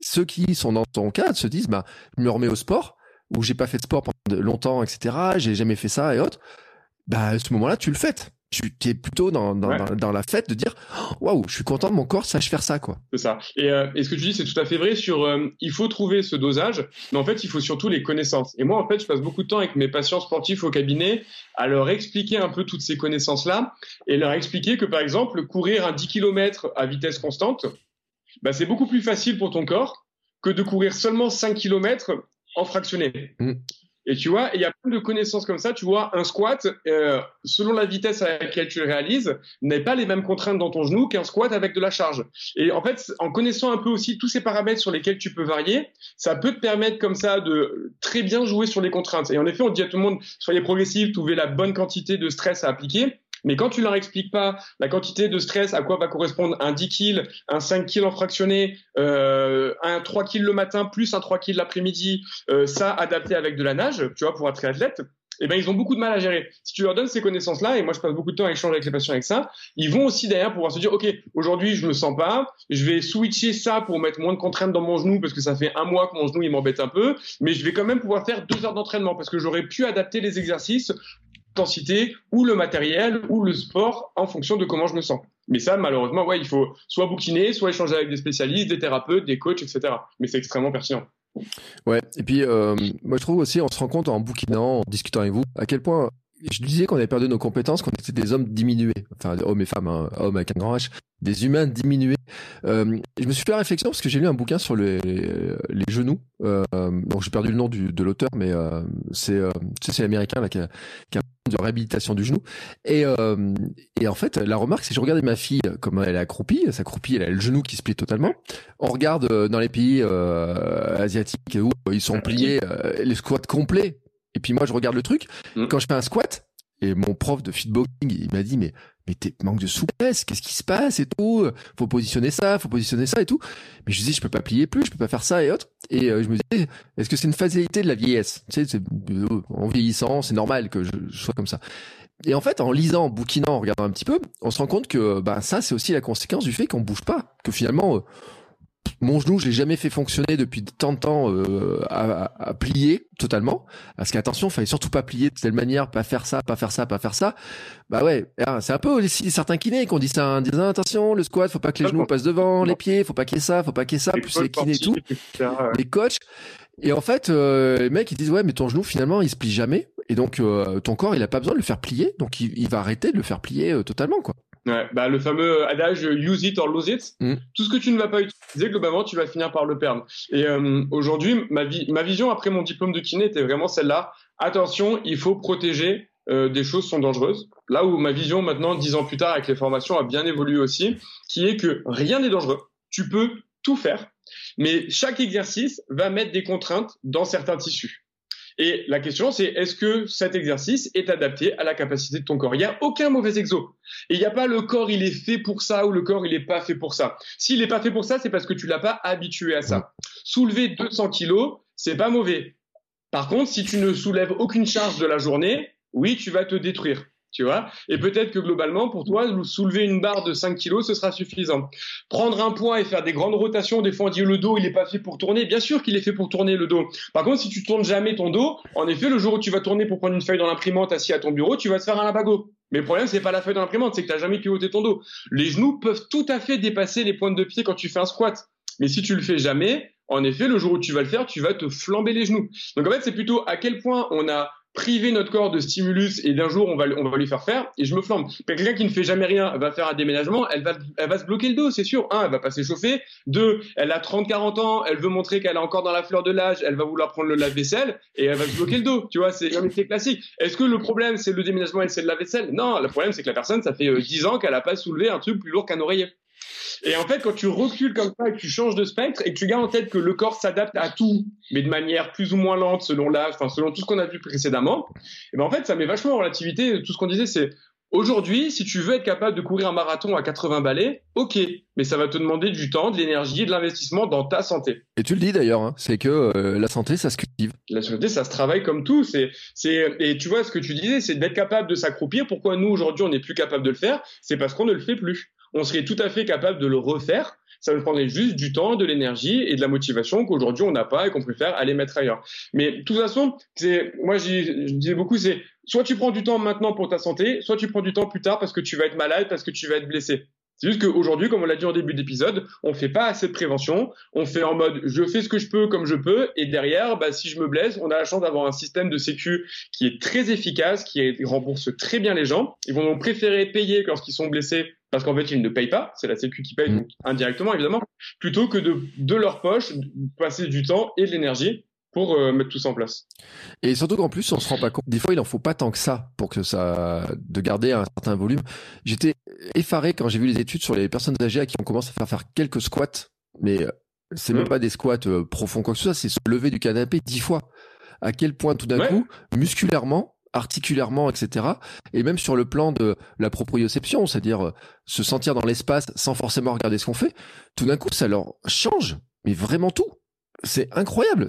ceux qui sont dans ton cas se disent bah je me remets au sport ou j'ai pas fait de sport pendant longtemps etc j'ai jamais fait ça et autres bah à ce moment-là tu le fais. Tu es plutôt dans, dans, dans, la fête de dire waouh je suis content de mon corps sache faire ça quoi c'est ça. Et, euh, et, ce que tu dis c'est tout à fait vrai sur euh, il faut trouver ce dosage mais en fait il faut surtout les connaissances. Et moi en fait je passe beaucoup de temps avec mes patients sportifs au cabinet à leur expliquer un peu toutes ces connaissances là et leur expliquer que par exemple courir un 10 km à vitesse constante bah, c'est beaucoup plus facile pour ton corps que de courir seulement 5 km en fractionné. Mmh. Et tu vois, il y a plein de connaissances comme ça. Tu vois, un squat, euh, selon la vitesse à laquelle tu le réalises, n'est pas les mêmes contraintes dans ton genou qu'un squat avec de la charge. Et en fait, en connaissant un peu aussi tous ces paramètres sur lesquels tu peux varier, ça peut te permettre comme ça de très bien jouer sur les contraintes. Et en effet, on dit à tout le monde, soyez progressif, trouvez la bonne quantité de stress à appliquer. Mais quand tu leur expliques pas la quantité de stress, à quoi va correspondre un 10 kg, un 5 kg en fractionné, euh, un 3 kg le matin plus un 3 kg l'après-midi, euh, ça adapté avec de la nage, tu vois, pour un triathlète, eh ben, ils ont beaucoup de mal à gérer. Si tu leur donnes ces connaissances-là, et moi je passe beaucoup de temps à échanger avec les patients avec ça, ils vont aussi derrière pouvoir se dire, OK, aujourd'hui je me sens pas, je vais switcher ça pour mettre moins de contraintes dans mon genou parce que ça fait un mois que mon genou il m'embête un peu, mais je vais quand même pouvoir faire deux heures d'entraînement parce que j'aurais pu adapter les exercices intensité ou le matériel ou le sport en fonction de comment je me sens. Mais ça, malheureusement, ouais, il faut soit bouquiner, soit échanger avec des spécialistes, des thérapeutes, des coachs, etc. Mais c'est extrêmement pertinent. Ouais, et puis euh, moi je trouve aussi, on se rend compte en bouquinant, en discutant avec vous, à quel point je disais qu'on avait perdu nos compétences, qu'on était des hommes diminués, enfin hommes et femmes, hein, hommes avec un grand H, des humains diminués. Euh, je me suis fait la réflexion parce que j'ai lu un bouquin sur les, les genoux. Euh, donc j'ai perdu le nom du, de l'auteur, mais euh, c'est euh, c'est l'américain là qui a, qui a de réhabilitation du genou. Et, euh, et en fait, la remarque, c'est que je regardais ma fille comme elle est accroupie, elle s'accroupit, elle a le genou qui se plie totalement. On regarde euh, dans les pays asiatiques où ils sont pliés, les squats complets et puis moi, je regarde le truc. Mm. Quand je fais un squat, et mon prof de fitboxing, il m'a dit, mais, mais t'es manque de souplesse, qu'est-ce qui se passe et tout, faut positionner ça, faut positionner ça et tout. Mais je dis, je peux pas plier plus, je peux pas faire ça et autres. Et euh, je me dis, est-ce que c'est une fatalité de la vieillesse? Tu sais, euh, en vieillissant, c'est normal que je, sois comme ça. Et en fait, en lisant, en bouquinant, en regardant un petit peu, on se rend compte que, bah, ça, c'est aussi la conséquence du fait qu'on bouge pas. Que finalement, euh, mon genou, je l'ai jamais fait fonctionner depuis tant de temps euh, à, plier totalement. Parce qu'attention, fallait surtout pas plier de telle manière, pas faire ça, pas faire ça, pas faire ça. Bah ouais, ah, c'est un peu aussi certains kinés qui ont dit ça, hein, disant attention, le squat, faut pas que les genoux passent devant, les pieds, faut pas qu'il y ait ça, faut pas qu'il y ait ça, plus les kinés et tout, les coachs. Et en fait, euh, les mecs ils disent ouais, mais ton genou finalement il se plie jamais, et donc euh, ton corps il a pas besoin de le faire plier, donc il, il va arrêter de le faire plier euh, totalement quoi. Ouais, bah le fameux adage use it or lose it. Mm. Tout ce que tu ne vas pas utiliser, globalement, tu vas finir par le perdre. Et euh, aujourd'hui, ma, ma vision après mon diplôme de kiné était vraiment celle-là. Attention, il faut protéger. Euh, des choses sont dangereuses. Là où ma vision maintenant, dix ans plus tard, avec les formations, a bien évolué aussi, qui est que rien n'est dangereux. Tu peux tout faire, mais chaque exercice va mettre des contraintes dans certains tissus. Et la question, c'est est-ce que cet exercice est adapté à la capacité de ton corps? Il n'y a aucun mauvais exo. Et il n'y a pas le corps, il est fait pour ça ou le corps, il n'est pas fait pour ça. S'il n'est pas fait pour ça, c'est parce que tu l'as pas habitué à ça. Soulever 200 kilos, c'est pas mauvais. Par contre, si tu ne soulèves aucune charge de la journée, oui, tu vas te détruire tu vois. Et peut-être que globalement, pour toi, soulever une barre de 5 kilos, ce sera suffisant. Prendre un poids et faire des grandes rotations, des fois on dit le dos, il n'est pas fait pour tourner. Bien sûr qu'il est fait pour tourner le dos. Par contre, si tu tournes jamais ton dos, en effet, le jour où tu vas tourner pour prendre une feuille dans l'imprimante assis à ton bureau, tu vas te faire un labago. Mais le problème, c'est pas la feuille dans l'imprimante, c'est que tu n'as jamais pivoté ton dos. Les genoux peuvent tout à fait dépasser les pointes de pied quand tu fais un squat. Mais si tu le fais jamais, en effet, le jour où tu vas le faire, tu vas te flamber les genoux. Donc en fait, c'est plutôt à quel point on a priver notre corps de stimulus et d'un jour on va, on va lui faire faire et je me flambe. Quelqu'un qui ne fait jamais rien va faire un déménagement, elle va, elle va se bloquer le dos, c'est sûr. Un, elle va pas s'échauffer. Deux, elle a 30-40 ans, elle veut montrer qu'elle est encore dans la fleur de l'âge, elle va vouloir prendre le lave-vaisselle et elle va se bloquer le dos. Tu vois, c'est classique. Est-ce que le problème c'est le déménagement et c'est le lave-vaisselle? Non, le problème c'est que la personne, ça fait 10 euh, ans qu'elle a pas soulevé un truc plus lourd qu'un oreiller. Et en fait, quand tu recules comme ça et que tu changes de spectre et que tu gardes en tête que le corps s'adapte à tout, mais de manière plus ou moins lente selon l'âge, enfin selon tout ce qu'on a vu précédemment, et ben en fait, ça met vachement en relativité. Tout ce qu'on disait, c'est Aujourd'hui, si tu veux être capable de courir un marathon à 80 balais, ok, mais ça va te demander du temps, de l'énergie et de l'investissement dans ta santé. Et tu le dis d'ailleurs, hein, c'est que euh, la santé, ça se cultive. La santé, ça se travaille comme tout. C'est, c'est, et tu vois ce que tu disais, c'est d'être capable de s'accroupir. Pourquoi nous aujourd'hui on n'est plus capable de le faire? C'est parce qu'on ne le fait plus. On serait tout à fait capable de le refaire ça nous prendrait juste du temps, de l'énergie et de la motivation qu'aujourd'hui on n'a pas et qu'on préfère aller mettre ailleurs. Mais de toute façon, c'est, moi je disais beaucoup, c'est soit tu prends du temps maintenant pour ta santé, soit tu prends du temps plus tard parce que tu vas être malade, parce que tu vas être blessé. C'est juste qu'aujourd'hui, comme on l'a dit en début d'épisode, on fait pas assez de prévention. On fait en mode je fais ce que je peux comme je peux, et derrière, bah, si je me blesse, on a la chance d'avoir un système de sécu qui est très efficace, qui rembourse très bien les gens. Ils vont donc préférer payer lorsqu'ils sont blessés parce qu'en fait ils ne payent pas, c'est la Sécu qui paye mm. donc indirectement évidemment, plutôt que de de leur poche passer du temps et de l'énergie pour euh, mettre tout ça en place. Et surtout qu'en plus, on se rend pas compte. Des fois, il en faut pas tant que ça pour que ça, de garder un certain volume. J'étais effaré quand j'ai vu les études sur les personnes âgées à qui on commence à faire faire quelques squats, mais euh, c'est même mm. pas des squats euh, profonds quoi que ce soit, c'est se lever du canapé dix fois. À quel point tout d'un coup, musculairement, articulairement, etc. Et même sur le plan de la proprioception, c'est-à-dire euh, se sentir dans l'espace sans forcément regarder ce qu'on fait, tout d'un coup, ça leur change, mais vraiment tout. C'est incroyable.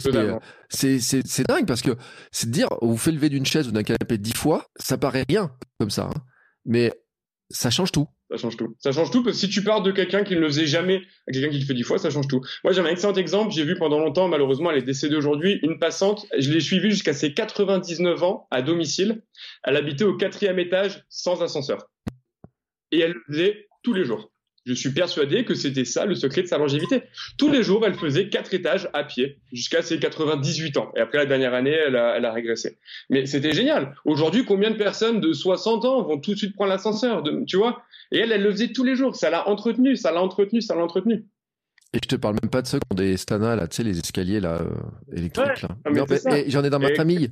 C'est, dingue parce que c'est de dire, vous faites lever d'une chaise ou d'un canapé dix fois, ça paraît rien comme ça. Hein. Mais ça change tout. Ça change tout. Ça change tout parce que si tu pars de quelqu'un qui ne le faisait jamais à quelqu'un qui le fait dix fois, ça change tout. Moi, j'ai un excellent exemple. J'ai vu pendant longtemps, malheureusement, elle est décédée aujourd'hui, une passante. Je l'ai suivie jusqu'à ses 99 ans à domicile. Elle habitait au quatrième étage sans ascenseur. Et elle le faisait tous les jours. Je suis persuadé que c'était ça le secret de sa longévité. Tous les jours, elle faisait quatre étages à pied jusqu'à ses 98 ans. Et après la dernière année, elle a, elle a régressé. Mais c'était génial. Aujourd'hui, combien de personnes de 60 ans vont tout de suite prendre l'ascenseur Tu vois? Et elle, elle le faisait tous les jours. Ça l'a entretenu, ça l'a entretenu, ça l'a entretenu. Et je te parle même pas de ceux qui ont des Stana, là, tu sais, les escaliers là, euh, électriques. là. Ah, j'en ai dans ma famille.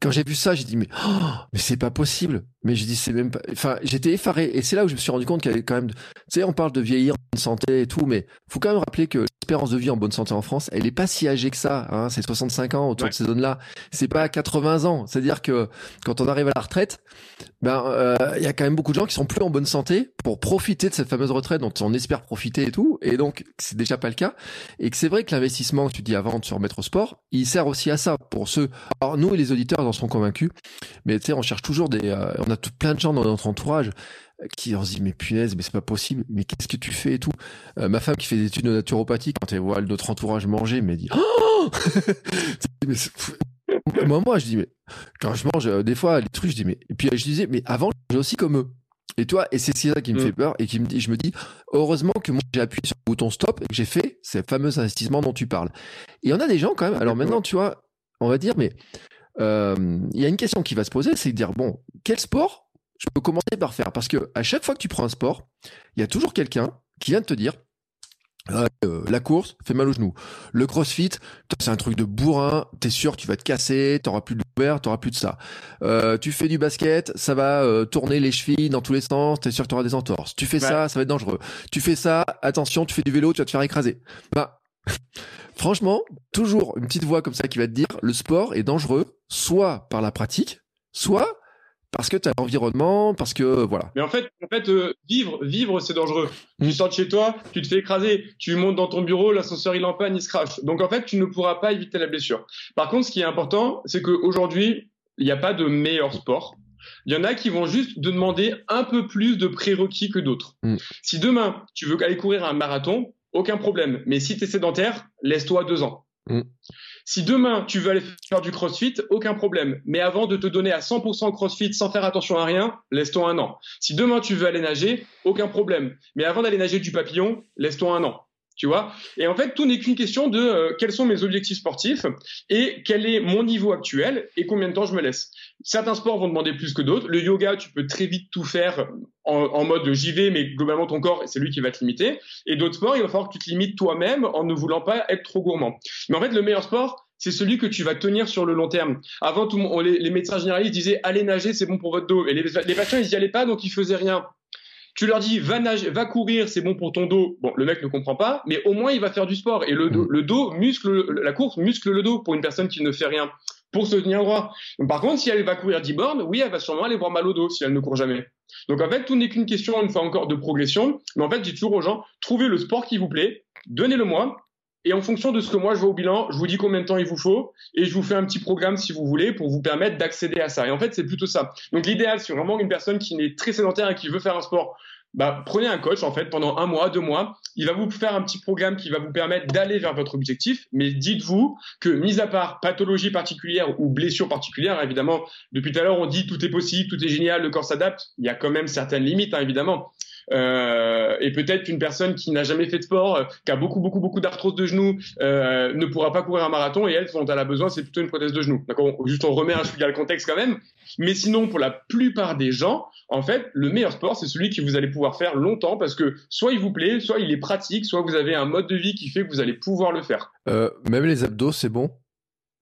Quand j'ai vu ça, j'ai dit, mais, oh, mais c'est pas possible. Mais je dis, c'est même pas. Enfin, j'étais effaré. Et c'est là où je me suis rendu compte qu'il y avait quand même. Tu sais, on parle de vieillir, de santé et tout, mais faut quand même rappeler que l'espérance de vie en bonne santé en France, elle est pas si âgée que ça. Hein. C'est 65 ans autour de ces zones-là. C'est pas 80 ans. C'est-à-dire que quand on arrive à la retraite, ben, euh, il y a quand même beaucoup de gens qui sont plus en bonne santé pour profiter de cette fameuse retraite dont on espère profiter et tout. Et donc, c'est déjà pas le cas. Et que c'est vrai que l'investissement que tu dis avant de se remettre au sport, il sert aussi à ça pour ceux. Alors nous et les auditeurs en sont convaincus, mais tu sais, on cherche toujours des. Euh, on a tout, plein de gens dans notre entourage qui on se dit mais punaise mais c'est pas possible mais qu'est-ce que tu fais et tout euh, ma femme qui fait des études de naturopathie quand elle voit notre entourage manger mais dit oh moi moi je dis mais quand je mange euh, des fois les trucs je dis mais et puis je disais mais avant j'ai aussi comme eux et toi, et c'est ça qui me fait mm. peur et qui me dit, je me dis, heureusement que moi j'ai appuyé sur le bouton stop et que j'ai fait ces fameux investissements dont tu parles. Et on a des gens quand même. Alors maintenant, tu vois, on va dire, mais euh, il y a une question qui va se poser, c'est de dire bon, quel sport je peux commencer par faire? Parce que à chaque fois que tu prends un sport, il y a toujours quelqu'un qui vient de te dire euh, la course fait mal au genou. Le crossfit, c'est un truc de bourrin. T'es sûr tu vas te casser, t'auras plus de tu t'auras plus de ça. Euh, tu fais du basket, ça va euh, tourner les chevilles dans tous les sens. T'es sûr que t'auras des entorses. Tu fais ça, ça va être dangereux. Tu fais ça, attention, tu fais du vélo, tu vas te faire écraser. Bah, franchement, toujours une petite voix comme ça qui va te dire le sport est dangereux, soit par la pratique, soit parce que tu as l'environnement, parce que voilà. Mais en fait, en fait, euh, vivre, vivre, c'est dangereux. Tu mm. sors de chez toi, tu te fais écraser, tu montes dans ton bureau, l'ascenseur il en panne, il se crache. Donc en fait, tu ne pourras pas éviter la blessure. Par contre, ce qui est important, c'est qu'aujourd'hui, il n'y a pas de meilleur sport. Il y en a qui vont juste demander un peu plus de prérequis que d'autres. Mm. Si demain, tu veux aller courir un marathon, aucun problème. Mais si tu es sédentaire, laisse-toi deux ans. Mm. Si demain tu veux aller faire du crossfit, aucun problème. Mais avant de te donner à 100% crossfit sans faire attention à rien, laisse-toi un an. Si demain tu veux aller nager, aucun problème. Mais avant d'aller nager du papillon, laisse-toi un an tu vois. Et en fait, tout n'est qu'une question de euh, quels sont mes objectifs sportifs et quel est mon niveau actuel et combien de temps je me laisse. Certains sports vont demander plus que d'autres. Le yoga, tu peux très vite tout faire en, mode j'y vais, mais globalement ton corps, c'est lui qui va te limiter. Et d'autres sports, il va falloir que tu te limites toi-même en ne voulant pas être trop gourmand. Mais en fait, le meilleur sport, c'est celui que tu vas tenir sur le long terme. Avant, tout, les, médecins généralistes disaient allez nager, c'est bon pour votre dos. Et les, les patients, ils y allaient pas, donc ils faisaient rien Tu leur dis va nager, va courir, c'est bon pour ton dos. Bon, le mec ne comprend pas, mais au moins il va faire du sport et le dos, Mm. le dos muscle la course muscle le dos pour une personne qui ne fait rien pour se tenir droit. Par contre, si elle va courir 10 bornes, oui, elle va sûrement aller voir mal au dos si elle ne court jamais. Donc en fait, tout n'est qu'une question, une fois encore, de progression. Mais en fait, je dis toujours aux gens, trouvez le sport qui vous plaît, donnez-le moi, et en fonction de ce que moi je vois au bilan, je vous dis combien de temps il vous faut, et je vous fais un petit programme si vous voulez pour vous permettre d'accéder à ça. Et en fait, c'est plutôt ça. Donc l'idéal, c'est vraiment une personne qui est très sédentaire et qui veut faire un sport. Bah, prenez un coach en fait pendant un mois, deux mois. Il va vous faire un petit programme qui va vous permettre d'aller vers votre objectif. Mais dites-vous que, mis à part pathologie particulière ou blessure particulière, évidemment, depuis tout à l'heure on dit tout est possible, tout est génial, le corps s'adapte. Il y a quand même certaines limites, hein, évidemment. Euh, et peut-être qu'une personne qui n'a jamais fait de sport, euh, qui a beaucoup beaucoup beaucoup d'arthrose de genoux, euh, ne pourra pas courir un marathon et elle, dont elle a besoin, c'est plutôt une prothèse de genou. D'accord Juste on remet un chouïa le contexte quand même. Mais sinon, pour la plupart des gens, en fait, le meilleur sport, c'est celui que vous allez pouvoir faire longtemps parce que soit il vous plaît, soit il est pratique, soit vous avez un mode de vie qui fait que vous allez pouvoir le faire. Euh, même les abdos, c'est bon?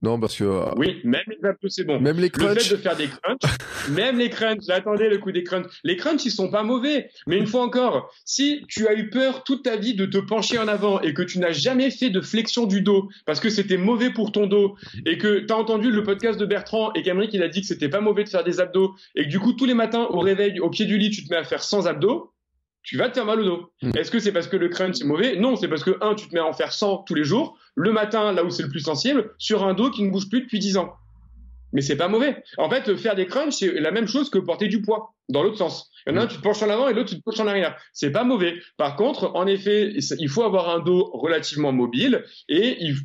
Non, parce que euh, Oui, même les abdos, c'est bon. même les Le crunchs. fait de faire des crunchs, même les crunchs, attendez le coup des crunchs. Les crunchs, ils sont pas mauvais. Mais une fois encore, si tu as eu peur toute ta vie de te pencher en avant et que tu n'as jamais fait de flexion du dos parce que c'était mauvais pour ton dos et que tu as entendu le podcast de Bertrand et qu'Amérique il a dit que c'était pas mauvais de faire des abdos et que du coup tous les matins au réveil, au pied du lit, tu te mets à faire 100 abdos, tu vas te faire mal au dos. Mm. Est-ce que c'est parce que le crunch est mauvais? Non, c'est parce que un, tu te mets à en faire 100 tous les jours, le matin là où c'est le plus sensible, sur un dos qui ne bouge plus depuis 10 ans. Mais c'est pas mauvais. En fait, faire des crunchs, c'est la même chose que porter du poids, dans l'autre sens. Il y en a un, tu te penches en avant et l'autre, tu te penches en arrière. C'est pas mauvais. Par contre, en effet, il faut avoir un dos relativement mobile et il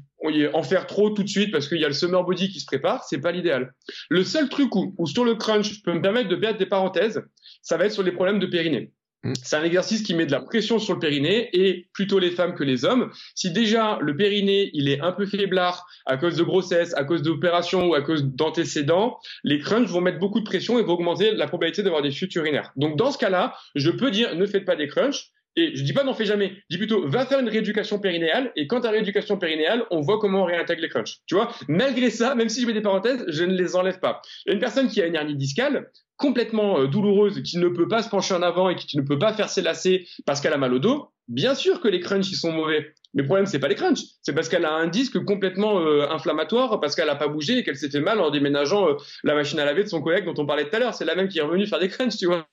en faire trop tout de suite parce qu'il y a le summer body qui se prépare, c'est pas l'idéal. Le seul truc où, où sur le crunch, je peux me permettre de mettre des parenthèses, ça va être sur les problèmes de périnée. Mm. C'est un exercice qui met de la pression sur le périnée et plutôt les femmes que les hommes. Si déjà le périnée il est un peu faiblard à cause de grossesse, à cause d'opération ou à cause d'antécédents, les crunchs vont mettre beaucoup de pression et vont augmenter la probabilité d'avoir des chutes urinaires. Donc dans ce cas-là, je peux dire ne faites pas des crunchs. Et je dis pas n'en fais jamais, je dis plutôt va faire une rééducation périnéale et quand ta rééducation périnéale, on voit comment on réintègre les crunchs. Tu vois, malgré ça, même si je mets des parenthèses, je ne les enlève pas. Une personne qui a une hernie discale complètement euh, douloureuse, qui ne peut pas se pencher en avant et qui ne peut pas faire ses lacets parce qu'elle a mal au dos, bien sûr que les crunchs ils sont mauvais. Mais le problème c'est pas les crunchs, c'est parce qu'elle a un disque complètement euh, inflammatoire parce qu'elle a pas bougé et qu'elle s'est fait mal en déménageant euh, la machine à laver de son collègue dont on parlait tout à l'heure. C'est la même qui est revenue faire des crunchs, tu vois.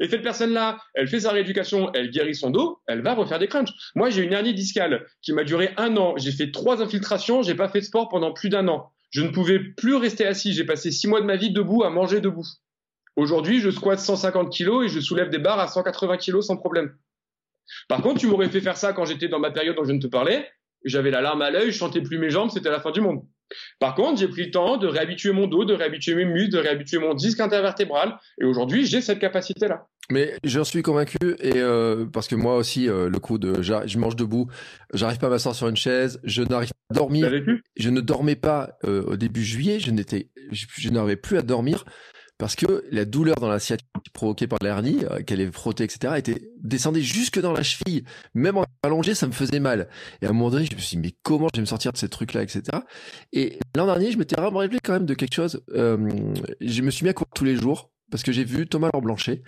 Et cette personne-là, elle fait sa rééducation, elle guérit son dos, elle va refaire des crunchs. Moi, j'ai une hernie discale qui m'a duré un an. J'ai fait trois infiltrations, j'ai pas fait de sport pendant plus d'un an. Je ne pouvais plus rester assis. J'ai passé six mois de ma vie debout à manger debout. Aujourd'hui, je squatte 150 kilos et je soulève des barres à 180 kilos sans problème. Par contre, tu m'aurais fait faire ça quand j'étais dans ma période dont je ne te parlais. J'avais la larme à l'œil, je chantais plus mes jambes, c'était la fin du monde. Par contre, j'ai pris le temps de réhabituer mon dos, de réhabituer mes muscles, de réhabituer mon disque intervertébral. Et aujourd'hui, j'ai cette capacité-là. Mais j'en suis convaincu et euh, parce que moi aussi euh, le coup de je mange debout, j'arrive pas à m'asseoir sur une chaise, je n'arrive pas à dormir, je ne dormais pas euh, au début juillet, je n'étais je, je n'arrivais plus à dormir parce que la douleur dans la sciatique provoquée par l'hernie euh, qu'elle est frottée etc était descendait jusque dans la cheville, même en allongé ça me faisait mal. Et à un moment donné je me suis dit mais comment je vais me sortir de ces trucs là etc et l'an dernier je m'étais vraiment rappelé quand même de quelque chose, euh, je me suis mis à courir tous les jours parce que j'ai vu Thomas Blanchet.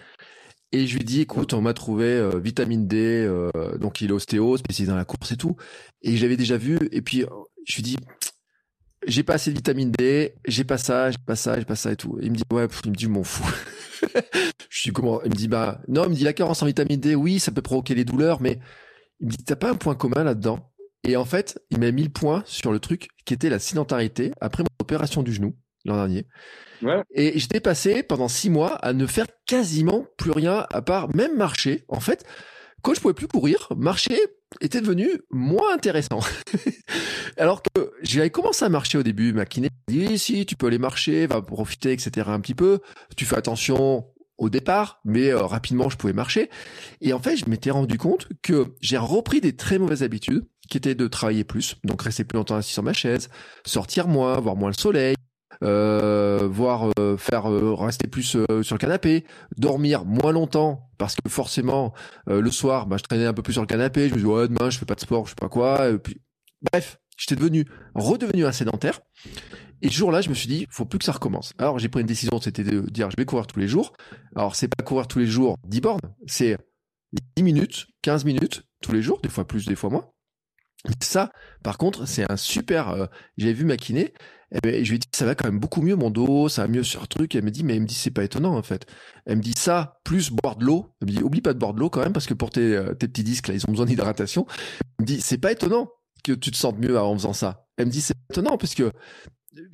Et je lui dis, écoute, on m'a trouvé euh, vitamine D, euh, donc il est ostéo, spécialisé dans la course et tout. Et je l'avais déjà vu. Et puis, euh, je lui dis, j'ai pas assez de vitamine D, j'ai pas ça, j'ai pas ça, j'ai pas ça et tout. Et il me dit, ouais, pff, il me dit, je m'en fous. je dis, comment? Il me dit, bah, non, il me dit, la carence en vitamine D, oui, ça peut provoquer les douleurs, mais il me dit, t'as pas un point commun là-dedans? Et en fait, il m'a mis le point sur le truc qui était la sédentarité après mon opération du genou l'an dernier. Ouais. Et j'étais passé pendant six mois à ne faire quasiment plus rien à part même marcher. En fait, quand je pouvais plus courir, marcher était devenu moins intéressant. Alors que j'avais commencé à marcher au début, ma kiné dit si tu peux aller marcher, va profiter, etc. un petit peu. Tu fais attention au départ, mais euh, rapidement je pouvais marcher. Et en fait, je m'étais rendu compte que j'ai repris des très mauvaises habitudes, qui étaient de travailler plus, donc rester plus longtemps assis sur ma chaise, sortir moins, voir moins le soleil, euh, voir euh, faire euh, rester plus sur le canapé, dormir moins longtemps parce que forcément le soir, bah, je traînais un peu plus sur le canapé, je me dis ouais demain je fais pas de sport, je sais pas quoi, puis bref, j'étais devenu, redevenu un sédentaire. Et ce jour-là, je me suis dit, faut plus que ça recommence. Alors, j'ai pris une décision, c'était de dire, je vais courir tous les jours. Alors, c'est pas courir tous les jours 10 bornes, c'est 10 minutes, 15 minutes tous les jours, des fois plus, des fois moins. Ça, par contre, c'est un super. Euh, J'avais vu ma kiné, et je lui ai dit ça va quand même beaucoup mieux mon dos, ça va mieux sur truc. elle me dit mais elle me dit c'est pas étonnant en fait. Elle me dit ça plus boire de l'eau. Elle me dit oublie pas de boire de l'eau quand même parce que pour tes, euh, tes petits disques là ils ont besoin d'hydratation. Elle me dit c'est pas étonnant que tu te sentes mieux en faisant ça. Elle me dit c'est étonnant parce que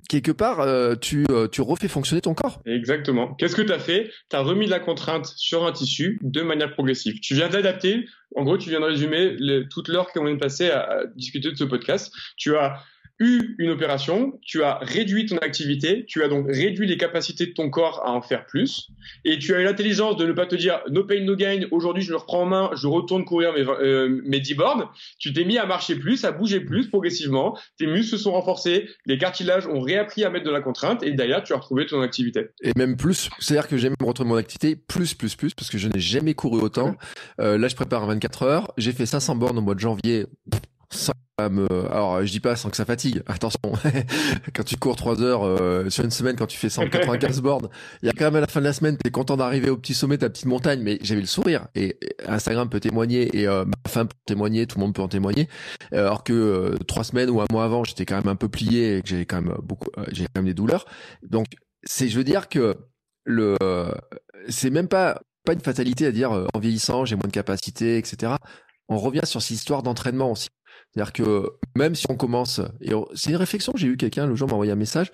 quelque part, euh, tu, euh, tu refais fonctionner ton corps. Exactement. Qu'est-ce que tu as fait? Tu as remis de la contrainte sur un tissu de manière progressive. Tu viens d'adapter, en gros, tu viens de résumer toute l'heure qu'on vient de passer à, à, discuter de ce podcast. Tu as eu une opération, tu as réduit ton activité, tu as donc réduit les capacités de ton corps à en faire plus, et tu as eu l'intelligence de ne pas te dire no pain no gain, aujourd'hui je le reprends en main, je retourne courir mes, euh, mes 10 bornes, tu t'es mis à marcher plus, à bouger plus progressivement, tes muscles se sont renforcés, les cartilages ont réappris à mettre de la contrainte, et d'ailleurs tu as retrouvé ton activité. Et même plus, c'est-à-dire que j'ai même retrouvé mon activité plus, plus, plus, parce que je n'ai jamais couru autant. Euh, là je prépare en 24 heures, j'ai fait 500 bornes au mois de janvier, sans me... Alors, je dis pas sans que ça fatigue. Attention, quand tu cours 3 heures euh, sur une semaine, quand tu fais 195 bornes, il y a quand même à la fin de la semaine, t'es content d'arriver au petit sommet de ta petite montagne, mais j'avais le sourire. Et Instagram peut témoigner, et euh, ma femme peut témoigner, tout le monde peut en témoigner. Alors que euh, trois semaines ou un mois avant, j'étais quand même un peu plié et que j'avais quand même beaucoup, euh, j'ai quand même des douleurs. Donc, c'est, je veux dire que le, c'est même pas pas une fatalité à dire en vieillissant, j'ai moins de capacité, etc. On revient sur cette histoire d'entraînement aussi. C'est-à-dire que même si on commence, et c'est une réflexion que j'ai eu quelqu'un le jour m'a envoyé un message.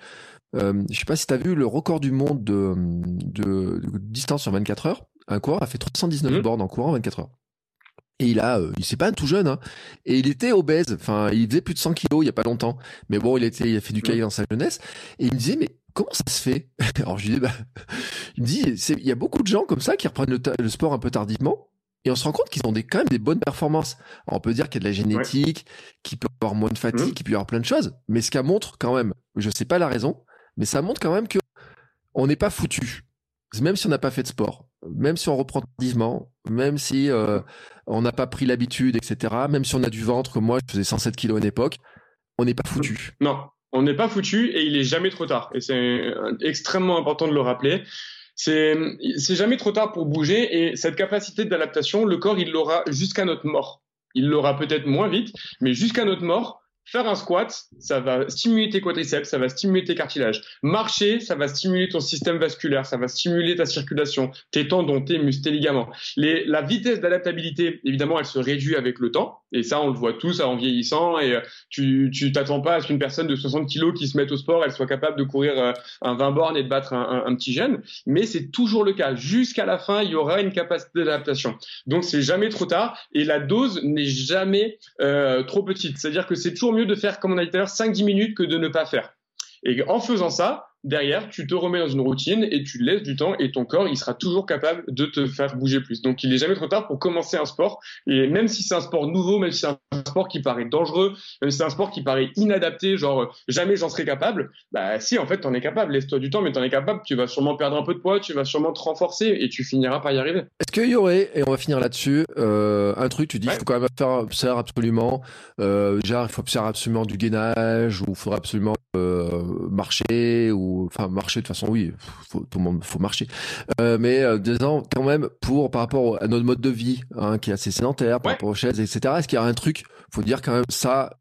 Euh, je sais pas si tu as vu le record du monde de, de, de, distance sur 24 heures. Un coureur a fait 319 mmh. bornes en courant 24 heures. Et il a, euh, il c'est pas tout jeune, hein, et il était obèse. Enfin, il faisait plus de 100 kilos il y a pas longtemps. Mais bon, il était, il a fait du cahier dans sa jeunesse. Et il me disait, mais comment ça se fait? Alors je lui dis, bah, il me dit, il y a beaucoup de gens comme ça qui reprennent le, le sport un peu tardivement et on se rend compte qu'ils ont des, quand même des bonnes performances. Alors on peut dire qu'il y a de la génétique, ouais. qu'il peut avoir moins de fatigue, mmh. qu'il peut y avoir plein de choses. Mais ce qu'elle montre quand même, je sais pas la raison, mais ça montre quand même que on n'est pas foutu. Même si on n'a pas fait de sport, même si on reprend tardivement, même si euh, on n'a pas pris l'habitude, etc. Même si on a du ventre, comme moi, je faisais 107 kilos à une époque, on n'est pas foutu. Non, on n'est pas foutu et il est jamais trop tard. Et c'est extrêmement important de le rappeler c'est jamais trop tard pour bouger et cette capacité d'adaptation, le corps il l'aura jusqu'à notre mort. Il l'aura peut-être moins vite, mais jusqu'à notre mort, Faire un squat, ça va stimuler tes quadriceps, ça va stimuler tes cartilages. Marcher, ça va stimuler ton système vasculaire, ça va stimuler ta circulation, tes tendons, tes muscles, tes ligaments. Les, la vitesse d'adaptabilité, évidemment, elle se réduit avec le temps. Et ça, on le voit tous en vieillissant. Et euh, tu t'attends pas à ce qu'une personne de 60 kilos qui se mette au sport, elle soit capable de courir euh, un 20 bornes et de battre un petit jeune. Mais c'est toujours le cas. Jusqu'à la fin, il y aura une capacité d'adaptation. Donc, c'est jamais trop tard. Et la dose n'est jamais euh, trop petite. C'est-à-dire que c'est toujours mieux de faire, comme on a dit tout à l'heure, 5-10 minutes que de ne pas faire. Et en faisant ça, derrière, tu te remets dans une routine et tu laisses du temps et ton corps, il sera toujours capable de te faire bouger plus. Donc, il est jamais trop tard pour commencer un sport. Et même si c'est un sport nouveau, même si c'est un sport qui paraît dangereux, même si c'est un sport qui paraît inadapté, genre jamais j'en serai capable, bah si, en fait, t'en es capable. Laisse-toi du temps, mais t'en es capable. Tu vas sûrement perdre un peu de poids, tu vas sûrement te renforcer et tu finiras par y arriver. Est-ce qu'il y aurait, et on va finir là-dessus, euh, un truc, tu dis, il ouais. faut quand même faire, faire absolument, euh, genre, il faut faire absolument du gainage ou il faudra absolument euh, marcher ou, enfin, marcher de façon, oui, faut, tout le monde faut marcher. Euh, mais euh, disons quand même pour par rapport à notre mode de vie hein, qui est assez sédentaire, par ouais. rapport aux chaises, etc. Est-ce qu'il y a un truc Faut dire quand même ça.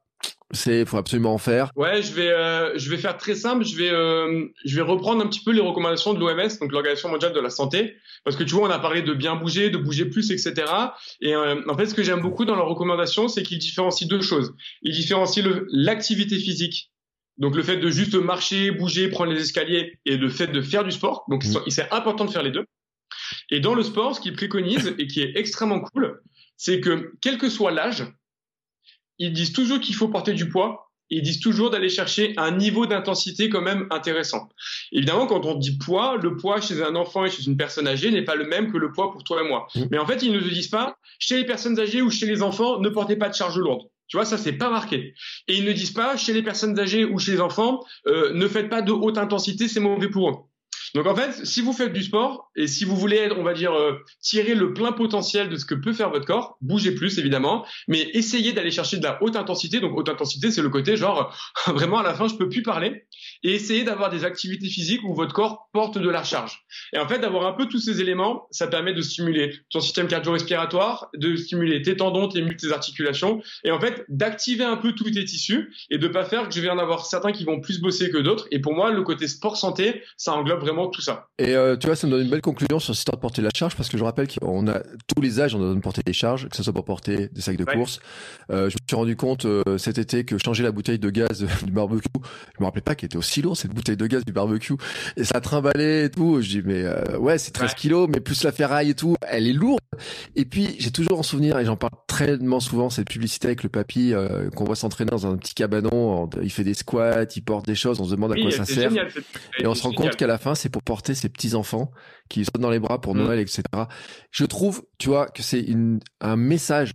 C'est, faut absolument en faire? Ouais, je vais, euh, je vais faire très simple. Je vais, euh, je vais reprendre un petit peu les recommandations de l'OMS, donc l'Organisation mondiale de la santé, parce que tu vois, on a parlé de bien bouger, de bouger plus, etc. Et en fait, ce que j'aime beaucoup dans leurs recommandations, c'est qu'ils différencient deux choses. Ils différencient l'activité physique donc le fait de juste marcher, bouger, prendre les escaliers et le fait de faire du sport. Donc mmh. c'est important de faire les deux. Et dans le sport, ce qu'ils préconisent et qui est extrêmement cool, c'est que quel que soit l'âge, ils disent toujours qu'il faut porter du poids. Et ils disent toujours d'aller chercher un niveau d'intensité quand même intéressant. Évidemment, quand on dit poids, le poids chez un enfant et chez une personne âgée n'est pas le même que le poids pour toi et moi. Mmh. Mais en fait, ils ne nous disent pas, chez les personnes âgées ou chez les enfants, ne portez pas de charge lourde. Tu vois, ça c'est pas marqué. Et ils ne disent pas chez les personnes âgées ou chez les enfants, euh, ne faites pas de haute intensité, c'est mauvais pour eux. Donc en fait, si vous faites du sport et si vous voulez, on va dire, euh, tirer le plein potentiel de ce que peut faire votre corps, bougez plus évidemment, mais essayez d'aller chercher de la haute intensité. Donc haute intensité, c'est le côté genre vraiment à la fin je peux plus parler et essayez d'avoir des activités physiques où votre corps porte de la charge. Et en fait, d'avoir un peu tous ces éléments, ça permet de stimuler ton système cardio-respiratoire, de stimuler tes tendons, tes muscles, tes articulations, et en fait d'activer un peu tous tes tissus et de pas faire que je vais en avoir certains qui vont plus bosser que d'autres. Et pour moi, le côté sport santé, ça englobe vraiment tout ça. Et euh, tu vois, ça me donne une belle conclusion sur cette histoire de porter la charge parce que je rappelle qu'on a tous les âges, on doit porter des charges, que ce soit pour porter des sacs de course. Euh, je me suis rendu compte euh, cet été que changer la bouteille de gaz du barbecue, je me rappelais pas qu'elle était aussi lourde cette bouteille de gaz du barbecue et ça trimballait et tout. Je dis mais ouais, c'est 13 kilos, mais plus la ferraille et tout, elle est lourde. Et puis j'ai toujours en souvenir et j'en parle très souvent cette publicité avec le papy qu'on voit s'entraîner dans un petit cabanon, il fait des squats, il porte des choses, on se demande à quoi ça sert. et on se rend compte qu'à la fin, c'est pour porter ses petits enfants qui sautent dans les bras pour mm. Noël, etc. Je trouve, tu vois, que c'est un message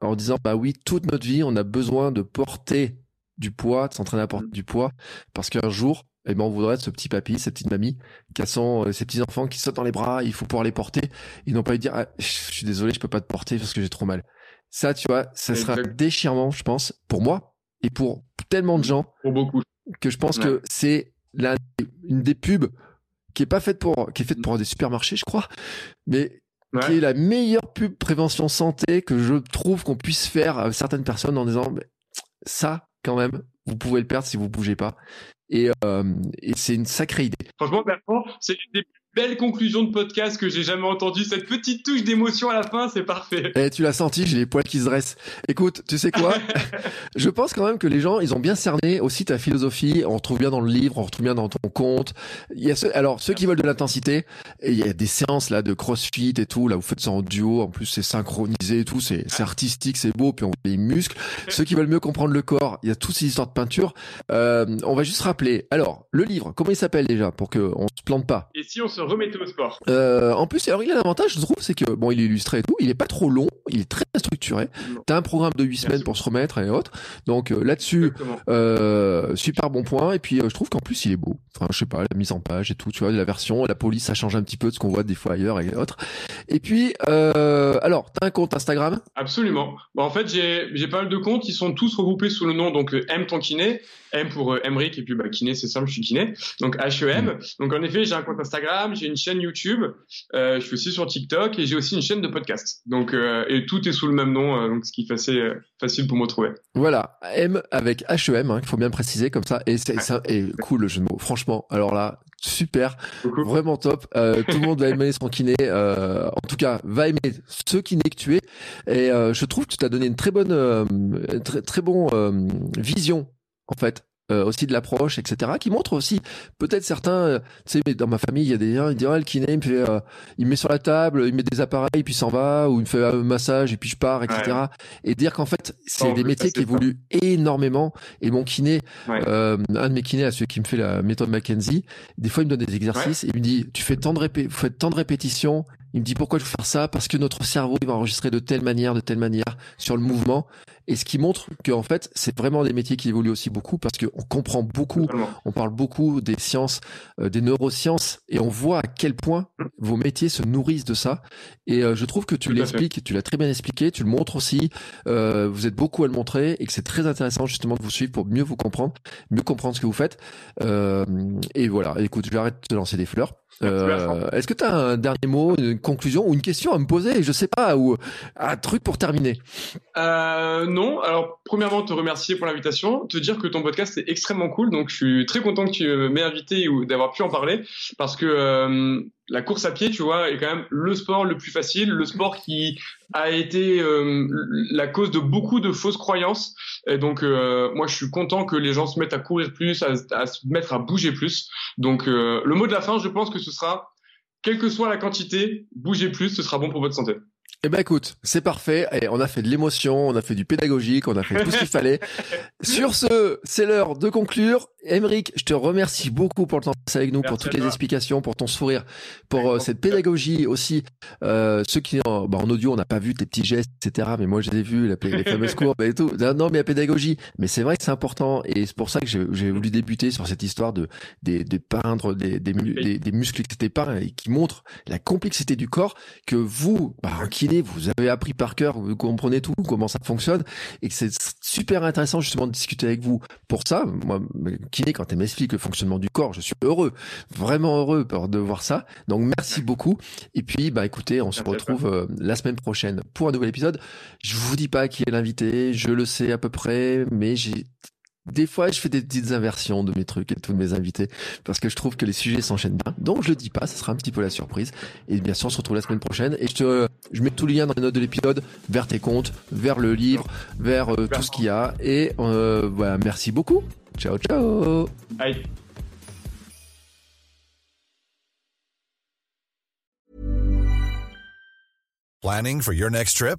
en disant, bah oui, toute notre vie, on a besoin de porter du poids, de s'entraîner à porter mm. du poids, parce qu'un jour, eh ben, on voudrait être ce petit papy, cette petite mamie, qui a son, euh, ses petits enfants qui sautent dans les bras, il faut pouvoir les porter. Ils n'ont pas eu dire, ah, je suis désolé, je peux pas te porter parce que j'ai trop mal. Ça, tu vois, ça sera déchirement, je pense, pour moi et pour tellement de gens. Pour beaucoup. Que je pense que c'est une des pubs qui est pas faite pour, qui est faite pour des supermarchés, je crois, mais qui est la meilleure pub prévention santé que je trouve qu'on puisse faire à certaines personnes en disant, ça, quand même, vous pouvez le perdre si vous bougez pas. Et, euh, et c'est une sacrée idée. Franchement, Bertrand, c'est une des belle conclusion de podcast que j'ai jamais entendu. Cette petite touche d'émotion à la fin, c'est parfait. Et eh, tu l'as senti, j'ai les poils qui se dressent. Écoute, tu sais quoi Je pense quand même que les gens, ils ont bien cerné aussi ta philosophie. On retrouve bien dans le livre, on retrouve bien dans ton compte. Il y a ceux, alors ceux qui veulent de l'intensité, il y a des séances là de CrossFit et tout. Là, vous faites ça en duo. En plus, c'est synchronisé et tout. C'est, artistique, c'est beau. Puis on voit les muscles. Ceux qui veulent mieux comprendre le corps, il y a toutes ces histoires de peinture. Euh, on va juste rappeler. Alors, le livre, comment il s'appelle déjà pour que on se plante pas? Et si on se remettait au sport. Euh, en plus, alors il a l'avantage, je trouve, c'est que bon, il est illustré et tout, il est pas trop long, il est très structuré. T'as un programme de 8 semaines pour se remettre et autres. Donc euh, là-dessus, euh, super bon point. Et puis je trouve qu'en plus il est beau. Enfin, je sais pas, la mise en page et tout, tu vois, la version, la police, ça change un petit peu de ce qu'on voit des fois ailleurs et autres. Et puis, alors, t'as un compte Instagram? Absolument. Bon, en fait, j'ai pas mal de comptes, ils sont tous regroupés sous le nom donc M ton kiné, M pour Emric et puis bah, kiné, c'est simple, je suis kiné. Donc HEM. Mm. Donc en effet, j'ai un compte Instagram, j'ai une chaîne YouTube, euh, je suis aussi sur TikTok et j'ai aussi une chaîne de podcast. Donc euh, et tout est sous le même nom, euh, donc ce qui fait assez facile pour me trouver. Voilà, M avec HEM, hein, il faut bien préciser comme ça. Et c'est cool le jeu de mots. Franchement, alors là, super, vraiment top. tout le monde va aimer son kiné. en tout cas, va aimer ce kiné que tu es. Et je trouve que tu t'as donné une très bonne, très très bon vision en fait euh, aussi de l'approche, etc., qui montre aussi peut-être certains, euh, tu sais, dans ma famille, il y a des gens, ils disent, oh, le kiné, il me fait, euh, il met sur la table, il met des appareils, puis s'en va, ou il me fait un massage, et puis je pars, etc. Et dire qu'en fait, c'est des métiers qui évoluent énormément. Et mon kiné, un de mes kinés, à celui qui me fait la méthode Mackenzie, des fois, il me donne des exercices, et il me dit, tu fais tant de répé vous faites tant de répétitions, il me dit pourquoi je veux faire ça? Parce que notre cerveau il va enregistrer de telle manière, de telle manière sur le mouvement. Et ce qui montre que en fait, c'est vraiment des métiers qui évoluent aussi beaucoup parce qu'on comprend beaucoup, on parle beaucoup des sciences, euh, des neurosciences, et on voit à quel point vos métiers se nourrissent de ça. Et euh, je trouve que tu l'expliques, tu l'as très bien expliqué, tu le montres aussi. Euh, vous êtes beaucoup à le montrer et que c'est très intéressant justement de vous suivre pour mieux vous comprendre, mieux comprendre ce que vous faites. et voilà. Écoute, je vais arrêter de te lancer des fleurs. Euh, est-ce que tu as un dernier mot, une conclusion ou une question à me poser? Je sais pas, ou un truc pour terminer euh, Non. Alors, premièrement, te remercier pour l'invitation, te dire que ton podcast est extrêmement cool. Donc, je suis très content que tu m'aies invité ou d'avoir pu en parler parce que euh, la course à pied, tu vois, est quand même le sport le plus facile, le sport qui a été euh, la cause de beaucoup de fausses croyances. Et donc, euh, moi, je suis content que les gens se mettent à courir plus, à, se mettre à bouger plus. Donc, euh, le mot de la fin, je pense que ce sera, quelle que soit la quantité, bouger plus, ce sera bon pour votre santé. Eh ben écoute, c'est parfait. Et on a fait de l'émotion, on a fait du pédagogique, on a fait tout ce qu'il fallait. Sur ce, c'est l'heure de conclure. Émeric, je te remercie beaucoup pour le temps passé avec nous, pour toutes les explications, pour ton sourire, pour euh, cette pédagogie aussi. Euh, ceux qui en, bah, en audio, on n'a pas vu tes petits gestes, etc. Mais moi, je les ai vus, les fameuses courbes et tout. Non, mais la pédagogie. Mais c'est vrai que c'est important, et c'est pour ça que j'ai voulu débuter sur cette histoire de des, des peindre des des, des, muscles qui étaient peints et qui montrent la complexité du corps que vous, bah, en kiné, vous avez appris par cœur, vous comprenez tout, comment ça fonctionne, et que c'est super intéressant justement de discuter avec vous pour ça. Moi, kiné, quand elle m'explique le fonctionnement du corps, je suis heureux, vraiment heureux de voir ça. Donc merci beaucoup. Et puis, bah écoutez, on se retrouve euh, la semaine prochaine pour un nouvel épisode. Je vous dis pas qui est l'invité, je le sais à peu près, mais j'ai des fois, je fais des petites inversions de mes trucs et de tous mes invités parce que je trouve que les sujets s'enchaînent bien. Donc, je le dis pas, ce sera un petit peu la surprise. Et bien sûr, on se retrouve la semaine prochaine. Et je te, je mets tous les liens dans les notes de l'épisode vers tes comptes, vers le livre, vers euh, tout ce qu'il y a. Et euh, voilà, merci beaucoup. Ciao, ciao. Bye. Planning for your next trip?